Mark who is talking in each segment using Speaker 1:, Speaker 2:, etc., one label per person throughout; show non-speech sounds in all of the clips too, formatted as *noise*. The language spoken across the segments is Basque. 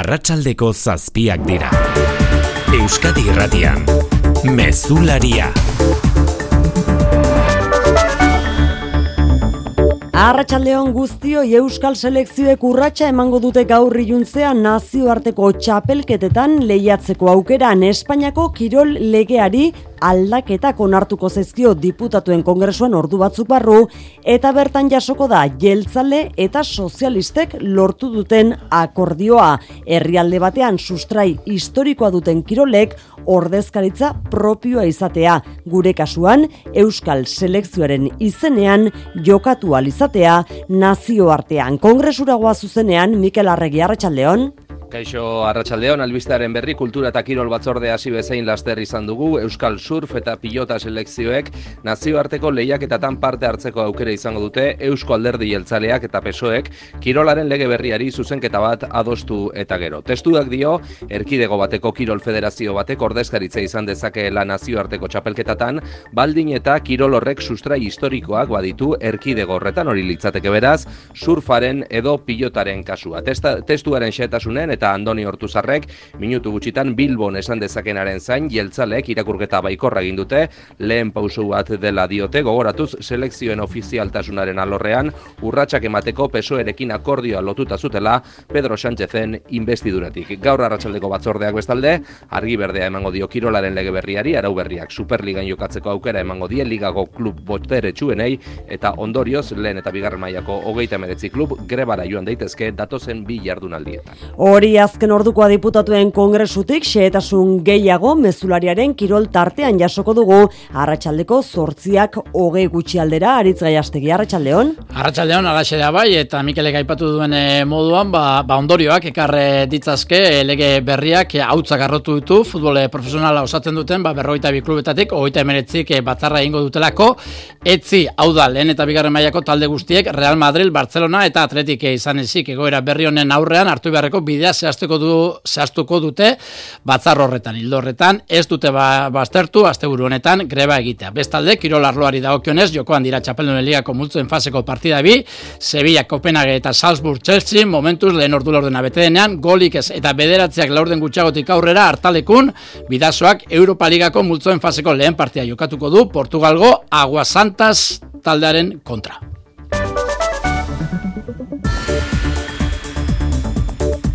Speaker 1: arratsaldeko zazpiak dira. Euskadi irratian, mezularia.
Speaker 2: Arratxaldeon guztio Euskal Selekzioek urratsa emango dute gaur iluntzea nazioarteko txapelketetan lehiatzeko aukeran Espainiako kirol legeari aldaketak onartuko zezkio diputatuen kongresuan ordu batzuk barru eta bertan jasoko da jeltzale eta sozialistek lortu duten akordioa. Herrialde batean sustrai historikoa duten kirolek ordezkaritza propioa izatea. Gure kasuan, Euskal Selekzioaren izenean jokatu alizatea nazioartean. Kongresuragoa zuzenean, Mikel Arregi Arratxaldeon.
Speaker 3: Kaixo Arratsaldeon albistearen berri kultura eta kirol batzorde hasi bezain laster izan dugu Euskal Surf eta Pilota selekzioek nazioarteko lehiaketatan parte hartzeko aukera izango dute Eusko Alderdi Jeltzaleak eta Pesoek kirolaren lege berriari zuzenketa bat adostu eta gero. Testuak dio erkidego bateko kirol federazio batek ordezkaritza izan dezakeela nazioarteko txapelketatan baldin eta kirol horrek sustrai historikoak baditu erkidego horretan hori litzateke beraz surfaren edo pilotaren kasua. Testa, testuaren xetasunen eta Andoni Hortuzarrek minutu gutxitan Bilbon esan dezakenaren zain jeltzalek irakurketa baikorra egin dute lehen pausu bat dela diote gogoratuz selekzioen ofizialtasunaren alorrean urratsak emateko pesoerekin akordioa lotuta zutela Pedro Sánchezen investiduratik. Gaur arratsaldeko batzordeak bestalde argi berdea emango dio kirolaren lege berriari arau berriak Superligan jokatzeko aukera emango die ligago klub botere txuenei eta ondorioz lehen eta bigarren mailako hogeita meretzi klub grebara joan daitezke datozen bi jardunaldietan.
Speaker 2: Hori azken ordukoa diputatuen kongresutik xehetasun gehiago mezulariaren kirol tartean jasoko dugu. Arratsaldeko zortziak hoge gutxi aldera aritz gaiastegi arratsaldeon
Speaker 4: arratsaldeon agaxea bai eta Mikelek aipatu duen eh, moduan ba, ba ondorioak ekarre ditzazke eh, lege berriak hautza garrotu ditu futbol profesionala osatzen duten ba berrogeita bi klubetatik hogeita emeretzik eh, batzarra egingo dutelako. Etzi hau da lehen eta bigarren mailako talde guztiek Real Madrid, Barcelona eta Atletik izan ezik egoera berri honen aurrean hartu beharreko bidea zehaztuko du zehaztuko dute batzar horretan hildo horretan ez dute ba, baztertu asteburu honetan greba egitea. Bestalde Kirol Arloari dagokionez jokoan dira Txapeldun Ligako multzuen faseko partida bi, Sevilla, Copenhague eta Salzburg Chelsea momentuz lehen ordu laurdena bete denean golik ez eta bederatziak laurden gutxagotik aurrera hartalekun bidazoak Europa Ligako multzuen faseko lehen partia jokatuko du Portugalgo Aguasantas taldearen kontra.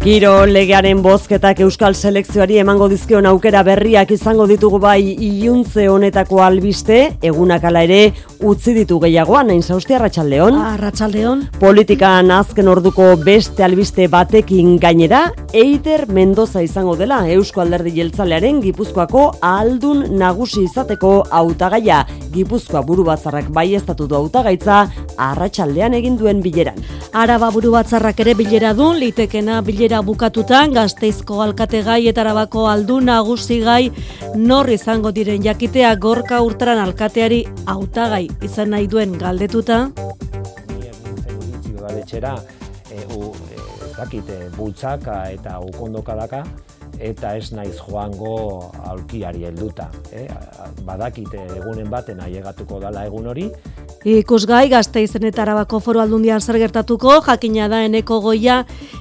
Speaker 2: Giro legearen bozketak Euskal Selekzioari emango dizkion aukera berriak izango ditugu bai iluntze honetako albiste, egunak ala ere utzi ditu gehiagoan, nain zausti Arratxaldeon.
Speaker 5: Arratxaldeon.
Speaker 2: Politikan azken orduko beste albiste batekin gainera, Eider Mendoza izango dela Eusko Alderdi Jeltzalearen Gipuzkoako aldun nagusi izateko hautagaia. Gipuzkoa buru batzarrak bai estatu du hautagaitza Arratxaldean egin duen bileran.
Speaker 5: Araba buru batzarrak ere bilera du, litekena bilera bukatutan gazteizko alkategai eta arabako aldu nagusigai nor izango diren jakitea gorka urtaran alkateari hautagai izan nahi duen galdetuta.
Speaker 6: Udaletxera, e, u, e, dakite, bultzaka eta ukondoka eta ez naiz joango alkiari helduta. Eh? Badakite egunen baten ailegatuko dala egun hori,
Speaker 5: Ikusgai gazte eta arabako foru aldundian zer gertatuko, jakina da eneko goia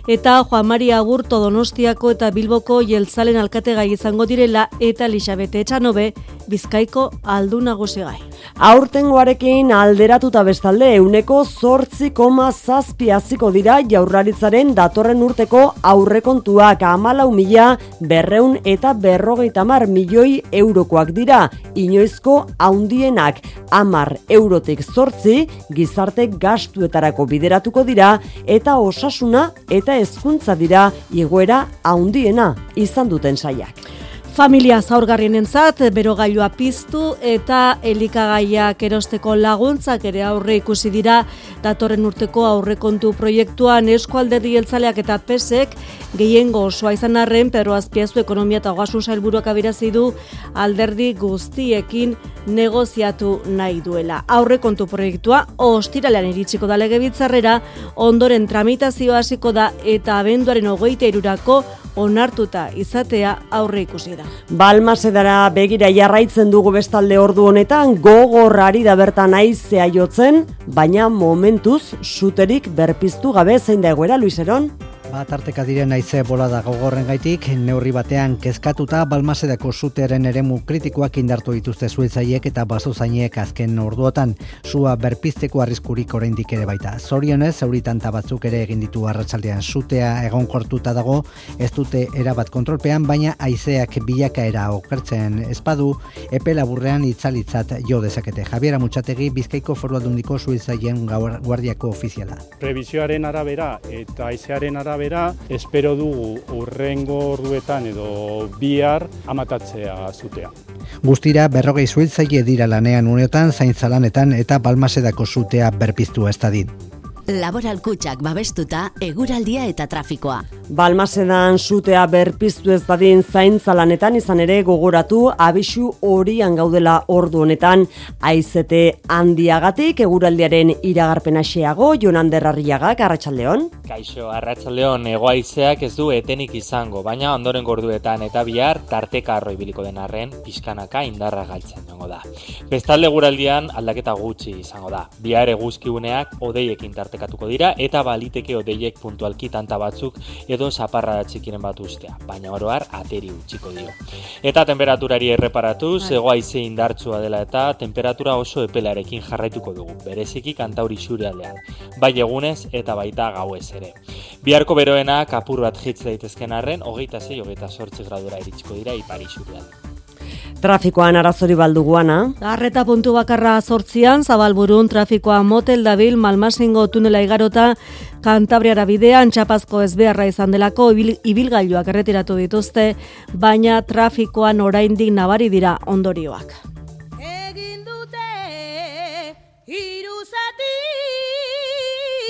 Speaker 5: eta Juan Maria Agurto Donostiako eta Bilboko jeltzalen alkate gai izango direla eta Elisabete Etxanobe bizkaiko aldu nagusi gai.
Speaker 2: Aurtengoarekin alderatuta bestalde euneko zortzi koma zazpi aziko dira jaurlaritzaren datorren urteko aurrekontuak amalau mila berreun eta berrogeita mar milioi eurokoak dira. Inoizko haundienak amar eurotik zortzi gizarte gastuetarako bideratuko dira eta osasuna eta hezkuntza dira igoera haundiena izan duten saiak.
Speaker 5: Familia zaurgarrien entzat, berogailua piztu eta elikagaiak erosteko laguntzak ere aurre ikusi dira datorren urteko aurrekontu proiektuan eskualderdi jeltzaleak eta pesek gehiengo osoa izan arren, pero azpiazu ekonomia eta ogasun sailburuak abirazi du alderdi guztiekin negoziatu nahi duela. Aurrekontu proiektua ostiralean iritsiko da legebitzarrera, ondoren tramitazioa hasiko da eta abenduaren hogeita irurako onartuta izatea aurre ikusi da.
Speaker 2: Balmasedara begira jarraitzen dugu bestalde ordu honetan gogorrari da bertan aizea jotzen, baina momentuz suterik berpiztu gabe zein da egoera Luiseron?
Speaker 7: Batarteka diren aize bolada gogorren gaitik, neurri batean kezkatuta balmasedako zutearen eremu kritikoak indartu dituzte zuitzaiek eta basozainek azken orduotan, sua berpizteko arriskurik oraindik ere baita. Zorionez, euritanta batzuk ere egin ditu arratsaldean zutea egon kortuta dago, ez dute erabat kontrolpean, baina aizeak bilakaera okertzen espadu, epe laburrean itzalitzat jo dezakete. Javiera Mutxategi, Bizkaiko foru aldundiko zuitzaien guardiako ofiziala.
Speaker 8: Previsioaren arabera eta aizearen arabera arabera, espero dugu urrengo orduetan edo bihar amatatzea zutea.
Speaker 7: Guztira, berrogei zuiltzaile dira lanean uneotan, zaintzalanetan eta balmasedako zutea berpiztu ez
Speaker 9: Laboral kutsak babestuta, eguraldia eta trafikoa.
Speaker 2: Balmasedan sutea berpiztu ez dadin zaintzalanetan izan ere gogoratu abisu horian gaudela ordu honetan aizete handiagatik eguraldiaren iragarpen xeago Jonander Arriagak Arratsaldeon.
Speaker 10: Kaixo Arratsaldeon egoaizeak ez du etenik izango, baina ondoren gorduetan eta bihar tarteka arroi biliko den arren pixkanaka indarra galtzen dago da. Bestalde eguraldian aldaketa gutxi izango da. Bihar eguzkiuneak odeiekin tarte partekatuko dira eta baliteke odeiek puntualki tanta batzuk edo zaparra txikiren bat ustea, baina oroar ateri utziko dio. Eta temperaturari erreparatu, bai. zego aize indartsua dela eta temperatura oso epelarekin jarraituko dugu, bereziki kantauri aldean, bai egunez eta baita gauez ere. Biharko beroena kapur bat jitz daitezken arren, hogeita zei, hogeita sortzi gradura iritsiko dira ipari xure
Speaker 2: Trafikoan arazori balduguana.
Speaker 5: Arreta puntu bakarra sortzian, zabalburun trafikoa motel dabil malmasingo tunela igarota, kantabriara bidean txapazko ezbeharra izan delako ibilgailuak erretiratu dituzte, baina trafikoan oraindik nabari dira ondorioak.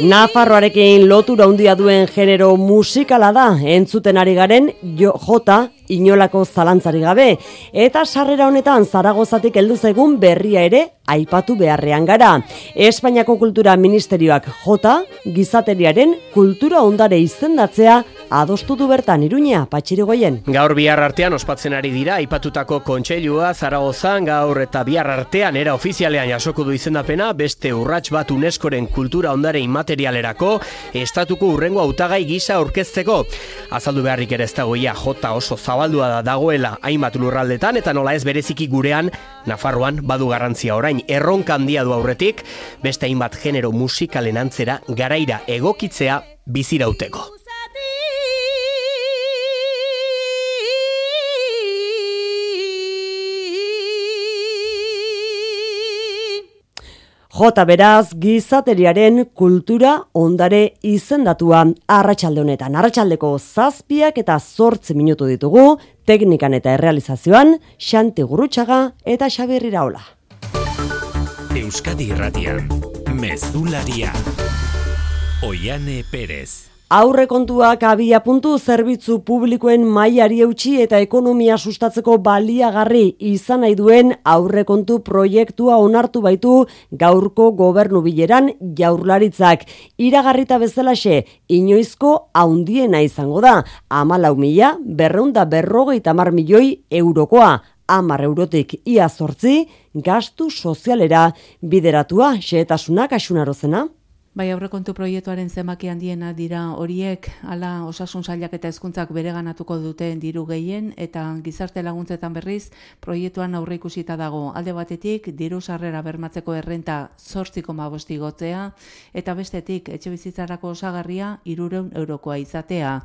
Speaker 2: Nafarroarekin lotura handia duen genero musikala da, entzuten ari garen jo, jota inolako zalantzari gabe. Eta sarrera honetan zaragozatik heldu zaigun berria ere aipatu beharrean gara. Espainiako Kultura Ministerioak jota gizateriaren kultura ondare izendatzea adostu du bertan iruña patxirigoien.
Speaker 11: Gaur bihar artean ospatzen ari dira aipatutako kontseilua Zaragozan gaur eta bihar artean era ofizialean jasoko du izendapena beste urrats bat UNESCOren kultura ondare inmaterialerako estatuko urrengo hautagai gisa aurkezteko. Azaldu beharrik ere ez dagoia jota oso zabaldua da dagoela hainbat lurraldetan eta nola ez bereziki gurean Nafarroan badu garrantzia orain erronka handia du aurretik beste hainbat genero musikalen antzera garaira egokitzea bizirauteko.
Speaker 2: Jota beraz, gizateriaren kultura ondare izendatua arratsalde honetan. Arratsaldeko zazpiak eta zortzi minutu ditugu, teknikan eta errealizazioan, Xanti Gurutxaga eta Xabir Iraola.
Speaker 12: Euskadi Irratian, Mezularia, Oiane Perez.
Speaker 2: Aurrekontuak abia puntu zerbitzu publikoen mailari eutxi eta ekonomia sustatzeko baliagarri izan nahi duen aurrekontu proiektua onartu baitu gaurko gobernu bileran jaurlaritzak. Iragarrita bezalaxe, inoizko haundiena izango da, amalau mila, berreunda berrogeita mar milioi eurokoa. Amar eurotik ia sortzi, gastu sozialera bideratua, xeetasunak asunarozena.
Speaker 13: Bai aurrekontu proiektuaren zemaki handiena dira horiek, hala osasun sailak eta hezkuntzak bereganatuko duten diru gehien eta gizarte laguntzetan berriz proiektuan aurre ikusita dago. Alde batetik diru sarrera bermatzeko errenta 8,5 gotzea eta bestetik etxe bizitzarako osagarria 300 eurokoa izatea.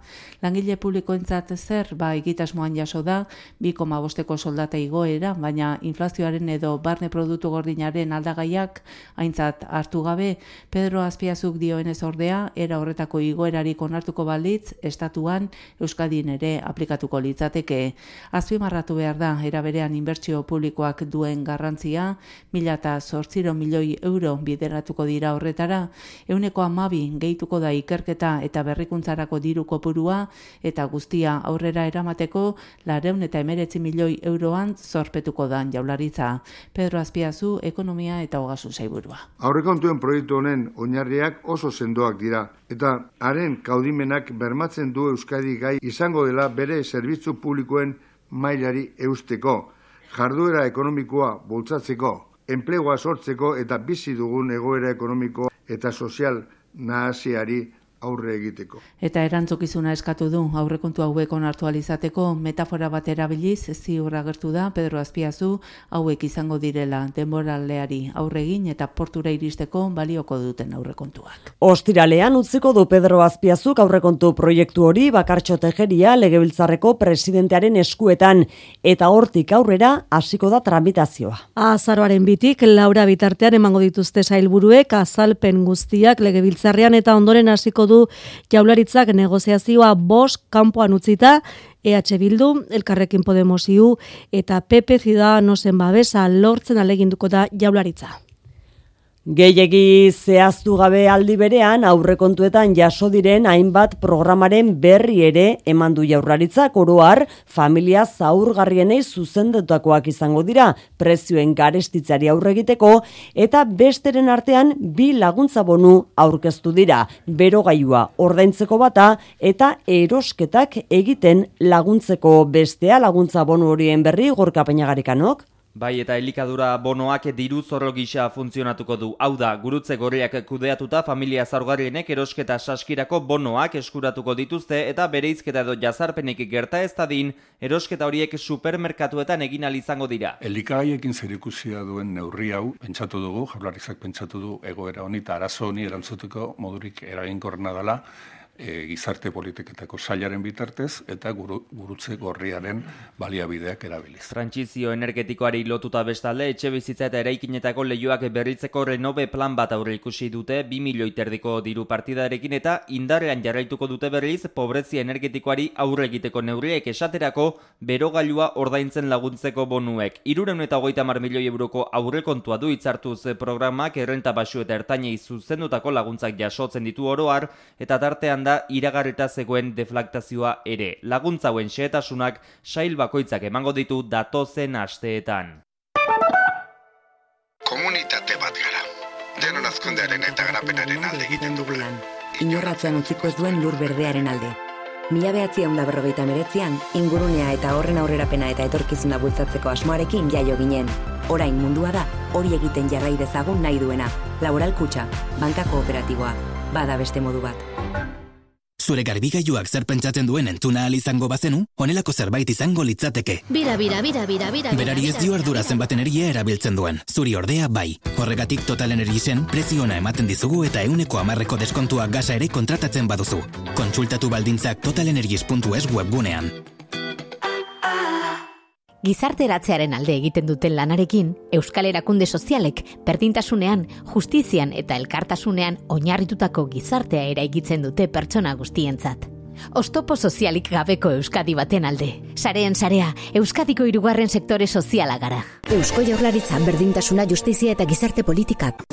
Speaker 13: Langile publikoentzat zer ba egitasmoan jaso da 2,5eko soldata igoera, baina inflazioaren edo barne produktu gordinaren aldagaiak aintzat hartu gabe Pedro azpiazuk dioenez ordea, era horretako igoerarik onartuko balitz, estatuan Euskadin ere aplikatuko litzateke. Azpimarratu behar da, era berean inbertsio publikoak duen garrantzia, mila eta zortziro milioi euro bideratuko dira horretara, euneko amabi gehituko da ikerketa eta berrikuntzarako diru kopurua, eta guztia aurrera eramateko, lareun eta emeretzi milioi euroan zorpetuko dan jaularitza. Pedro Azpiazu, ekonomia eta hogazu zaiburua.
Speaker 14: Aurrekontuen proiektu honen oinarri oso sendoak dira eta haren kaudimenak bermatzen du Euskadi gai izango dela bere zerbitzu publikoen mailari eusteko, jarduera ekonomikoa bultzatzeko, enplegoa sortzeko eta bizi dugun egoera ekonomiko eta sozial nahasiari aurre egiteko.
Speaker 13: Eta erantzukizuna eskatu du aurrekontu hauek onartu alizateko metafora bat erabiliz ziur agertu da Pedro Azpiazu hauek izango direla denboraldeari aurregin eta portura iristeko balioko duten aurrekontuak.
Speaker 2: Ostiralean utziko du Pedro Azpiazuk aurrekontu proiektu hori bakartxo tejeria legebiltzarreko presidentearen eskuetan eta hortik aurrera hasiko da tramitazioa.
Speaker 5: Azaroaren bitik Laura bitartean emango dituzte sailburuek azalpen guztiak legebiltzarrean eta ondoren hasiko du jaularitzak negoziazioa bost kanpoan utzita EH Bildu, Elkarrekin Podemos IU eta PP Ciudadanosen babesa lortzen aleginduko da jaularitza.
Speaker 2: Gehiegi zehaztu gabe aldi berean aurrekontuetan jaso diren hainbat programaren berri ere eman du jaurlaritzak. Oroar familia zaurgarrienei zuzendutakoak izango dira prezioen garestitzari aurregiteko eta besteren artean bi laguntza bonu aurkeztu dira. Berogailua ordaintzeko bata eta erosketak egiten laguntzeko bestea. Laguntza bonu horien berri gorka peñagarikanok
Speaker 15: Bai, eta elikadura bonoak diru zorro gisa funtzionatuko du. Hau da, gurutze gorriak kudeatuta familia zaurgarrienek erosketa saskirako bonoak eskuratuko dituzte eta bereizketa edo jazarpenik gerta ez dadin, erosketa horiek supermerkatuetan egin izango dira.
Speaker 16: Elikagaiekin zer ikusia duen neurri hau, pentsatu dugu, jaularizak pentsatu du egoera honi eta arazo honi erantzuteko modurik eraginkorna dela, e, gizarte politiketako sailaren bitartez eta guru, gurutze gorriaren baliabideak erabiliz.
Speaker 15: Trantzizio energetikoari lotuta bestalde, etxe bizitza eta eraikinetako lehioak berritzeko renove plan bat aurre ikusi dute 2 milioi terdiko diru partidarekin eta indarrean jarraituko dute berriz pobrezia energetikoari aurre egiteko neurriek esaterako berogailua ordaintzen laguntzeko bonuek. Iruren eta hogeita mar milioi euroko aurrekontua du itzartuz programak errenta basu eta ertainei zuzendutako laguntzak jasotzen ditu oroar eta tartean da iragarrita zegoen deflaktazioa ere. Laguntza hauen xehetasunak sail bakoitzak emango ditu datozen asteetan.
Speaker 17: Komunitate bat gara. Denon azkundearen eta garapenaren alde egiten dugulan.
Speaker 18: Inorratzen utziko ez duen lur berdearen alde. Mila behatzi da berrogeita meretzian, ingurunea eta horren aurrerapena eta etorkizuna bultzatzeko asmoarekin jaio ginen. Orain mundua da, hori egiten jarrai dezagun nahi duena. Laboral kutsa, banka kooperatiboa, bada beste modu bat.
Speaker 19: Zure garbigailuak zer pentsatzen duen entzuna al izango bazenu, honelako zerbait izango litzateke.
Speaker 20: Bira, bira, bira, bira, bira.
Speaker 19: Berari ez dio ardura zenbat energia erabiltzen duen. Zuri ordea bai. Horregatik Total Energiesen preziona ematen dizugu eta euneko amarreko deskontua gasa ere kontratatzen baduzu. Kontsultatu baldintzak totalenergies.es webgunean.
Speaker 20: Gizarteratzearen alde egiten duten lanarekin, Euskal Erakunde Sozialek berdintasunean, justizian eta elkartasunean oinarritutako gizartea eraikitzen dute pertsona guztientzat. Ostopo sozialik gabeko Euskadi baten alde. Sareen sarea, Euskadiko hirugarren sektore soziala gara.
Speaker 18: Eusko Jaurlaritzan berdintasuna, justizia eta gizarte politikak.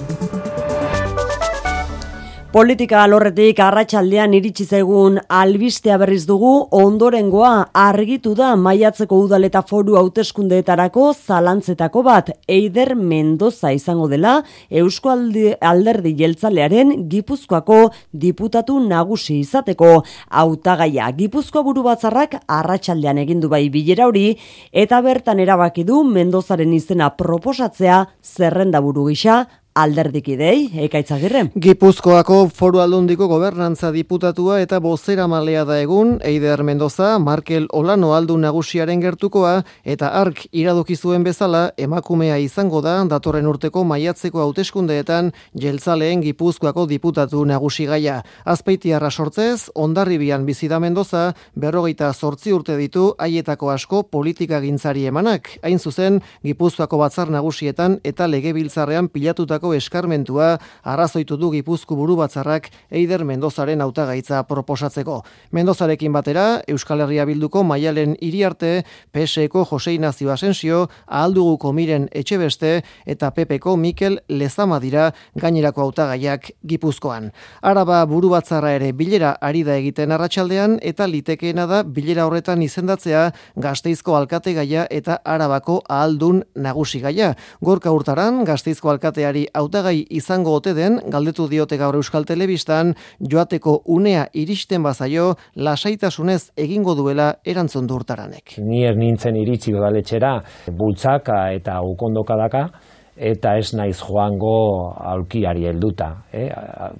Speaker 2: Politika alorretik arratsaldean iritsi zaigun albistea berriz dugu ondorengoa argitu da maiatzeko udaleta foru hauteskundeetarako zalantzetako bat. Eider Mendoza izango dela Eusko Alderdi Jeltzalearen Gipuzkoako diputatu nagusi izateko. Hautagaia Gipuzkoa buru batzarrak arratsaldean egin du bai bilera hori eta bertan erabaki du Mendozaren izena proposatzea zerrenda buru gisa alderdikidei, ekaitzagirre.
Speaker 21: Gipuzkoako foru aldundiko gobernantza diputatua eta bozera malea da egun, Eider Mendoza, Markel Olano aldu nagusiaren gertukoa, eta ark iradokizuen bezala, emakumea izango da, datorren urteko maiatzeko hauteskundeetan, jeltzaleen Gipuzkoako diputatu nagusi gaia. Azpeitiarra sortzez, ondarribian bizida Mendoza, berrogeita sortzi urte ditu, haietako asko politika gintzari emanak. Hain zuzen, Gipuzkoako batzar nagusietan eta legebiltzarrean pilatutako eskarmentua arrazoitu du Gipuzku buru batzarrak Eider Mendozaren hautagaitza proposatzeko. Mendozarekin batera Euskal Herria bilduko Maialen Iriarte, PSeko Jose Ignacio Asensio, Ahalduguko Miren Etxebeste eta PPko Mikel Lezama dira gainerako hautagaiak Gipuzkoan. Araba buru batzarra ere bilera ari da egiten arratsaldean eta litekeena da bilera horretan izendatzea Gasteizko alkate gaia eta Arabako ahaldun nagusi gaia. Gorka urtaran Gasteizko alkateari hautagai izango ote den galdetu diote gaur Euskal Telebistan joateko unea iristen bazaio lasaitasunez egingo duela erantzun durtaranek.
Speaker 6: Ni ez nintzen iritsi godaletxera bultzaka eta ukondoka daka eta ez naiz joango aulkiari helduta. Eh?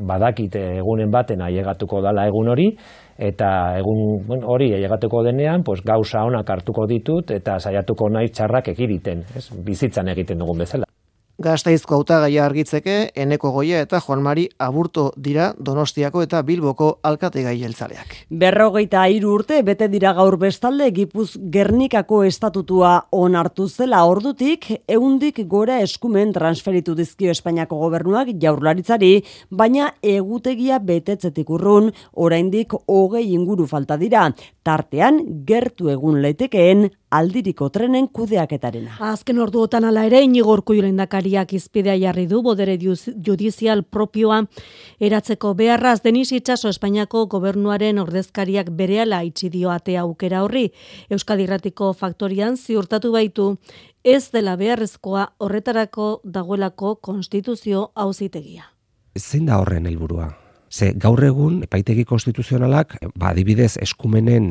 Speaker 6: Badakit egunen baten ailegatuko dala egun hori, eta egun bueno, hori ailegatuko denean, pues, gauza onak hartuko ditut eta saiatuko nahi txarrak ekiriten, ez? bizitzan egiten dugun bezala.
Speaker 21: Gaztaizko hautagaia argitzeke, eneko goia eta Juan Mari aburto dira Donostiako eta Bilboko alkate gai jeltzaleak.
Speaker 2: Berrogeita hiru urte, bete dira gaur bestalde, gipuz Gernikako estatutua onartu zela ordutik, eundik gora eskumen transferitu dizkio Espainiako gobernuak jaurlaritzari, baina egutegia betetzetik urrun, oraindik hogei inguru falta dira, tartean gertu egun leitekeen aldiriko trenen kudeaketarena.
Speaker 5: Azken orduotan ala ere, inigorko jolendakariak izpidea jarri du, bodere judizial propioa eratzeko beharraz, deniz itxaso Espainiako gobernuaren ordezkariak bereala itxidio atea aukera horri, Euskadirratiko faktorian ziurtatu baitu, ez dela beharrezkoa horretarako dagoelako konstituzio hauzitegia.
Speaker 22: Zein da horren helburua? Ze gaur egun epaitegi konstituzionalak ba adibidez eskumenen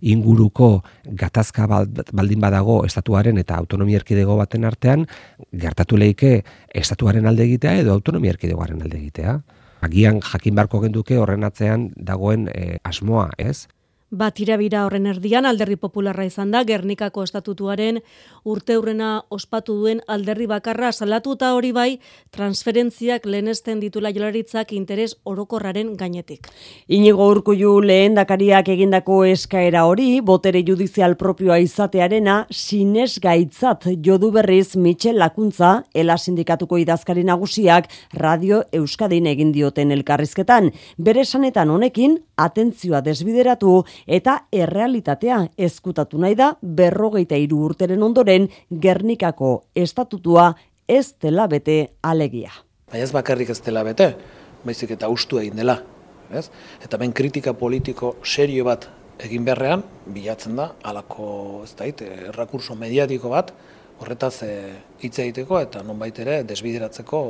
Speaker 22: inguruko gatazka baldin badago estatuaren eta autonomia erkidego baten artean gertatu leike estatuaren alde egitea edo autonomia erkidegoaren alde egitea. Agian jakin barko genduke horren atzean dagoen e, asmoa, ez?
Speaker 5: Bat irabira horren erdian alderri popularra izan da, Gernikako estatutuaren urte hurrena ospatu duen alderri bakarra salatuta hori bai, transferentziak lehenesten ditula jolaritzak interes orokorraren gainetik.
Speaker 2: Inigo urkullu lehen dakariak egindako eskaera hori, botere judizial propioa izatearena, sinez gaitzat jodu berriz Michel Lakuntza, ela sindikatuko idazkari nagusiak, Radio Euskadin egin dioten elkarrizketan. Bere sanetan honekin, atentzioa desbideratu, eta errealitatea ezkutatu nahi da berrogeita hiru urteren ondoren Gernikako estatutua ez dela bete alegia.
Speaker 23: Baina ez bakarrik ez dela bete, baizik eta ustu egin dela. Ez? Eta ben kritika politiko serio bat egin beharrean, bilatzen da, alako, ez da, errakurso mediatiko bat, horretaz e, hitz egiteko eta nonbait ere desbideratzeko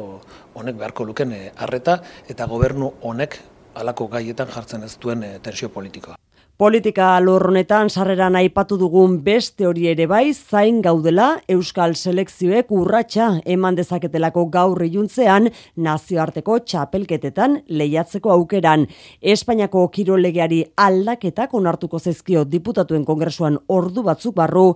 Speaker 23: honek beharko luken e, harreta eta gobernu honek alako gaietan jartzen ez duen e, tensio politikoa.
Speaker 2: Politika lorronetan sarreran aipatu dugun beste hori ere bai zain gaudela Euskal Selekzioek urratsa eman dezaketelako gaur iluntzean nazioarteko txapelketetan lehiatzeko aukeran. Espainiako kirolegeari aldaketak onartuko zezkio diputatuen kongresuan ordu batzuk barru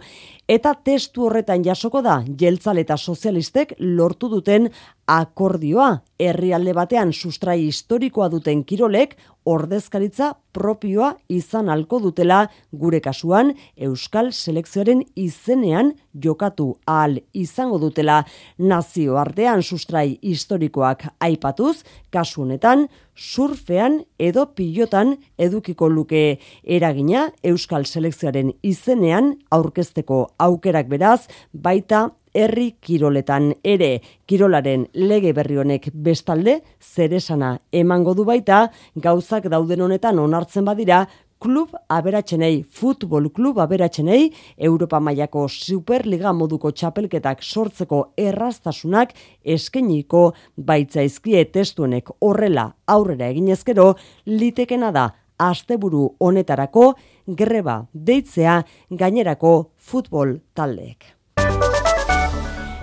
Speaker 2: eta testu horretan jasoko da jeltzal eta sozialistek lortu duten akordioa. Herrialde batean sustrai historikoa duten kirolek ordezkaritza propioa izan alko dutela gure kasuan Euskal Selekzioaren izenean jokatu ahal izango dutela. Nazio artean sustrai historikoak aipatuz, kasu honetan surfean edo pilotan edukiko luke. Eragina Euskal Selekzioaren izenean aurkezteko aukerak beraz baita herri kiroletan ere. Kirolaren lege berri honek bestalde zeresana emango du baita gauzak dauden honetan onartzen badira klub aberatzenei, futbol klub aberatzenei, Europa mailako superliga moduko txapelketak sortzeko erraztasunak eskeniko baitzaizkie testuenek horrela aurrera eginezkero, litekena da asteburu honetarako greba deitzea gainerako futbol taldeek.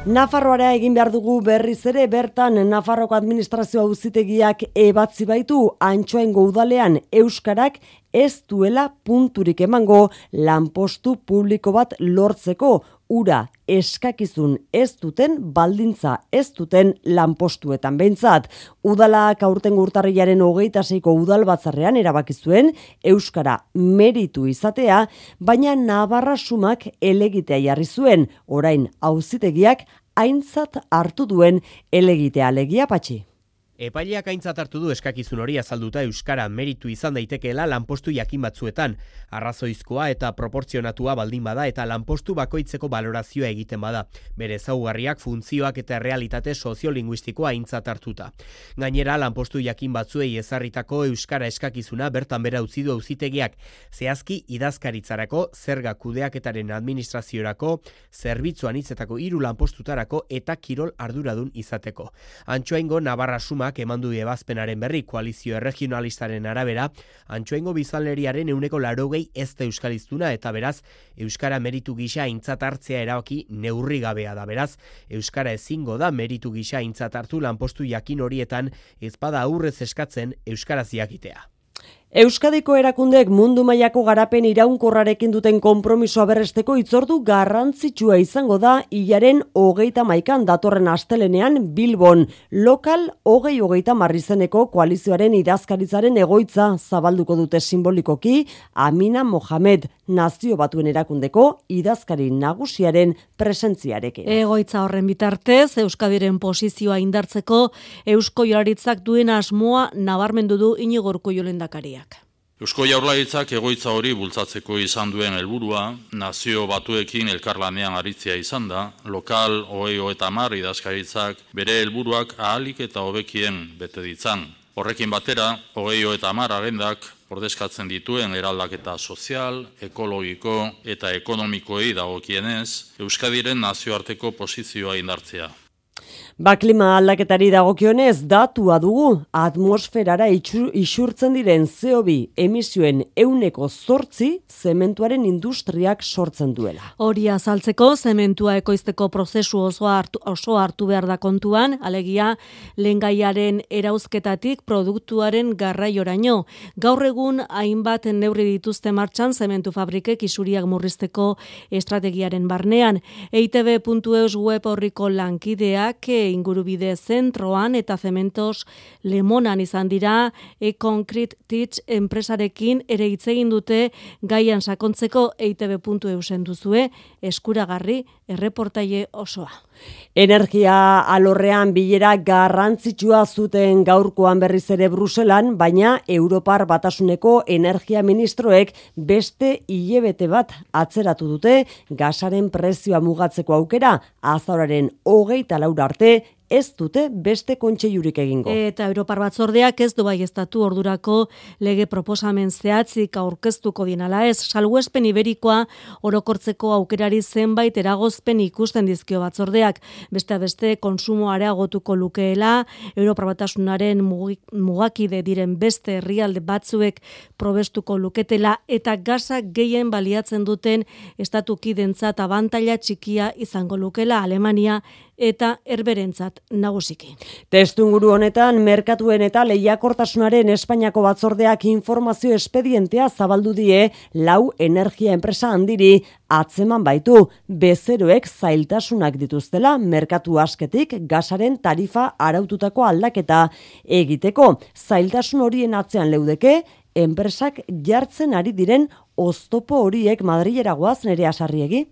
Speaker 2: Nafarroara egin behar dugu berriz ere bertan Nafarroko administrazioa uzitegiak ebatzi baitu antxoaingo udalean Euskarak ez duela punturik emango lanpostu publiko bat lortzeko ura eskakizun ez duten baldintza ez duten lanpostuetan behintzat. Udalak aurten gurtarriaren hogeita zeiko udal batzarrean erabakizuen Euskara meritu izatea, baina Navarra sumak elegitea jarri zuen, orain auzitegiak aintzat hartu duen elegitea legia patxi.
Speaker 11: Epaileak aintzat hartu du eskakizun hori azalduta euskara meritu izan daitekeela lanpostu jakin batzuetan, arrazoizkoa eta proportzionatua baldin bada eta lanpostu bakoitzeko balorazioa egiten bada, bere zaugarriak funtzioak eta realitate soziolinguistikoa aintzat hartuta. Gainera lanpostu jakin batzuei ezarritako euskara eskakizuna bertan bera utzi du auzitegiak, zehazki idazkaritzarako, zerga kudeaketaren administraziorako, zerbitzuan hitzetako hiru lanpostutarako eta kirol arduradun izateko. Antxoaingo Navarra suma gobernuak emandu ebazpenaren berri koalizio erregionalistaren arabera, antxoengo bizaleriaren euneko larogei ez da euskaliztuna eta beraz, Euskara meritu gisa intzat hartzea erabaki neurri gabea da beraz, Euskara ezingo da meritu gisa intzat hartu lanpostu jakin horietan ezpada aurrez eskatzen Euskaraz jakitea.
Speaker 2: Euskadiko erakundek mundu mailako garapen iraunkorrarekin duten konpromisoa berresteko itzordu garrantzitsua izango da hilaren hogeita maikan datorren astelenean Bilbon. Lokal hogei hogeita marrizeneko koalizioaren idazkaritzaren egoitza zabalduko dute simbolikoki Amina Mohamed nazio batuen erakundeko idazkari nagusiaren presentziarekin.
Speaker 5: Egoitza horren bitartez, Euskadiren posizioa indartzeko Eusko Jolaritzak duen asmoa nabarmendu du inigorko jolendakaria.
Speaker 24: Eusko Jaurlaritzak egoitza hori bultzatzeko izan duen helburua nazio batuekin elkarlanean aritzea izan da, lokal oeio eta mar idazkaritzak bere helburuak ahalik eta hobekien bete ditzan. Horrekin batera, oeio eta mar agendak ordezkatzen dituen eraldaketa sozial, ekologiko eta ekonomikoei dagokienez, Euskadiren nazioarteko posizioa indartzea.
Speaker 2: Ba klima aldaketari dagokionez datua dugu atmosferara isurtzen diren CO2 emisioen euneko zortzi zementuaren industriak sortzen duela.
Speaker 5: Hori azaltzeko zementua ekoizteko prozesu oso hartu, oso hartu behar da kontuan, alegia lengaiaren erauzketatik produktuaren garraioraino. Gaur egun hainbat neurri dituzte martxan zementu fabrikek isuriak murrizteko estrategiaren barnean. EITB.eus web horriko lankideak ingurubide zentroan eta zementos lemonan izan dira e-concrete teach enpresarekin ere hitz egin dute gaian sakontzeko eitb.eu duzue eskuragarri erreportaile osoa.
Speaker 2: Energia alorrean bilera garrantzitsua zuten gaurkoan berriz ere Bruselan, baina Europar batasuneko energia ministroek beste hilebete bat atzeratu dute gasaren prezioa mugatzeko aukera azoraren hogeita laura arte ez dute beste kontseilurik egingo.
Speaker 5: Eta Europar batzordeak ez du bai estatu ordurako lege proposamen zehatzik aurkeztuko dinala ez. Salguespen iberikoa orokortzeko aukerari zenbait eragozpen ikusten dizkio batzordeak. Beste beste konsumo areagotuko lukeela, Europar batasunaren mugakide diren beste herrialde batzuek probestuko luketela eta gasa gehien baliatzen duten estatukidentzat abantaila txikia izango lukela Alemania eta erberentzat nagusiki.
Speaker 2: Testunguru honetan, merkatuen eta lehiakortasunaren Espainiako batzordeak informazio espedientea zabaldu die lau energia enpresa handiri atzeman baitu bezeroek zailtasunak dituztela merkatu asketik gasaren tarifa araututako aldaketa egiteko. Zailtasun horien atzean leudeke, enpresak jartzen ari diren oztopo horiek Madrilera goaz nere asarriegi?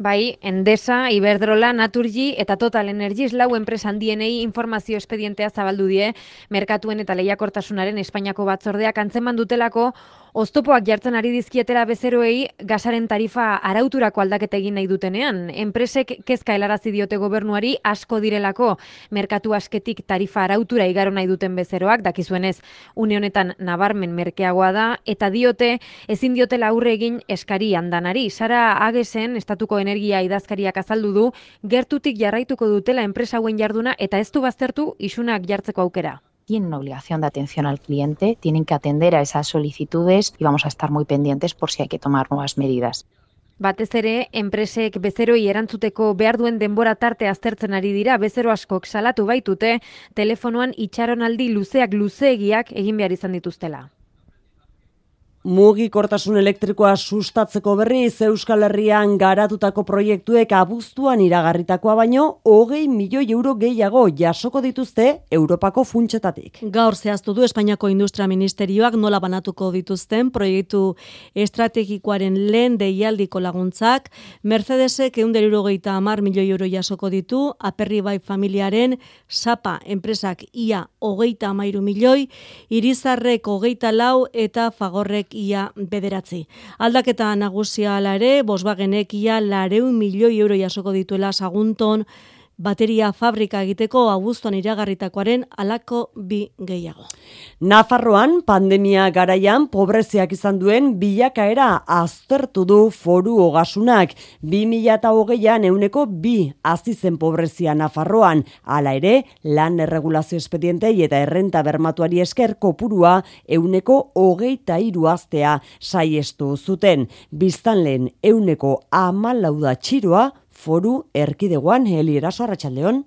Speaker 25: Bai, Endesa, Iberdrola, Naturgi eta Total Energies lau enpresa handienei informazio espedientea zabaldu die merkatuen eta lehiakortasunaren Espainiako batzordeak antzeman dutelako Oztopoak jartzen ari dizkietera bezeroei gasaren tarifa arauturako aldaketa egin nahi dutenean. Enpresek kezka helarazi diote gobernuari asko direlako merkatu asketik tarifa arautura igaro nahi duten bezeroak, dakizuenez une honetan nabarmen merkeagoa da, eta diote ezin diote aurre egin eskari handanari. Sara Agesen, Estatuko Energia idazkariak azaldu du, gertutik jarraituko dutela enpresa hauen jarduna eta ez du baztertu isunak jartzeko aukera
Speaker 26: tienen una obligación de atención al cliente, tienen que atender a esas solicitudes y vamos a estar muy pendientes por si hay que tomar nuevas medidas.
Speaker 25: Batez ere, enpresek bezeroi erantzuteko behar duen denbora tarte aztertzen ari dira, bezero askok salatu baitute, telefonoan itxaronaldi luzeak luzeegiak egin behar izan dituztela.
Speaker 2: Mugikortasun elektrikoa sustatzeko berriz Euskal Herrian garatutako proiektuek abuztuan iragarritakoa baino hogei milioi euro gehiago jasoko dituzte Europako funtsetatik.
Speaker 5: Gaur zehaztu du Espainiako Industria Ministerioak nola banatuko dituzten proiektu estrategikoaren lehen deialdiko laguntzak, Mercedesek eundero eurogeita amar milioi euro jasoko ditu, aperri bai familiaren sapa enpresak ia hogeita amairu milioi, irizarrek hogeita lau eta fagorrek ia bederatzi. Aldaketa nagusia ala ere, Volkswagenek ia lareun milioi euro jasoko dituela sagunton bateria fabrika egiteko abuztuan iragarritakoaren alako bi gehiago.
Speaker 2: Nafarroan pandemia garaian pobreziak izan duen bilakaera aztertu du foru ogasunak 2008an euneko bi azizen pobrezia Nafarroan. Hala ere, lan erregulazio espedientei eta errenta bermatuari esker kopurua euneko hogeita hiru aztea saiestu zuten. Biztanleen euneko amalauda txiroa foru erkidegoan helieraso arratsaldeon.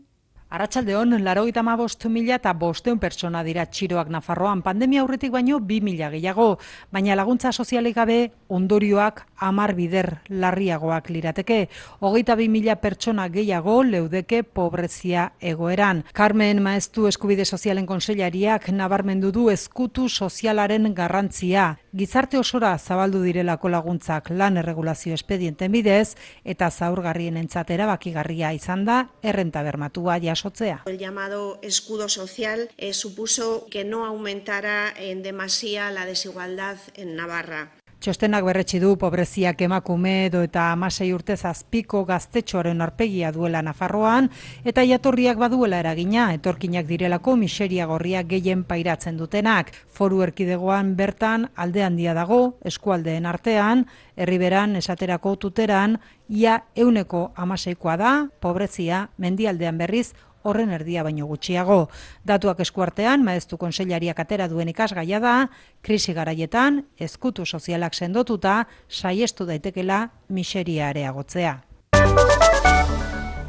Speaker 27: Arratxaldeon, laro gita bost mila eta bosteun pertsona dira txiroak Nafarroan. Pandemia aurretik baino bi mila gehiago, baina laguntza sozialik gabe ondorioak amar bider larriagoak lirateke. Hogeita bi mila pertsona gehiago leudeke pobrezia egoeran. Carmen Maestu Eskubide Sozialen Konseilariak nabarmendu du eskutu sozialaren garrantzia. Gizarte osora zabaldu direlako laguntzak lan erregulazio espedienten bidez eta zaurgarrien entzatera bakigarria izan da errenta bermatua jaso
Speaker 28: El llamado escudo social eh, supuso que no aumentara en demasía la desigualdad en Navarra.
Speaker 27: Txostenak berretsi du pobreziak emakume edo eta amasei urte zazpiko gaztetxoaren arpegia duela Nafarroan, eta jatorriak baduela eragina, etorkinak direlako miseria gorriak gehien pairatzen dutenak. Foru erkidegoan bertan alde handia dago, eskualdeen artean, herriberan esaterako tuteran, ia euneko amaseikoa da, pobrezia mendialdean berriz horren erdia baino gutxiago. Datuak eskuartean, maestu konseilariak atera duen ikasgaia da, krisi garaietan, ezkutu sozialak sendotuta, saiestu daitekela miseria areagotzea.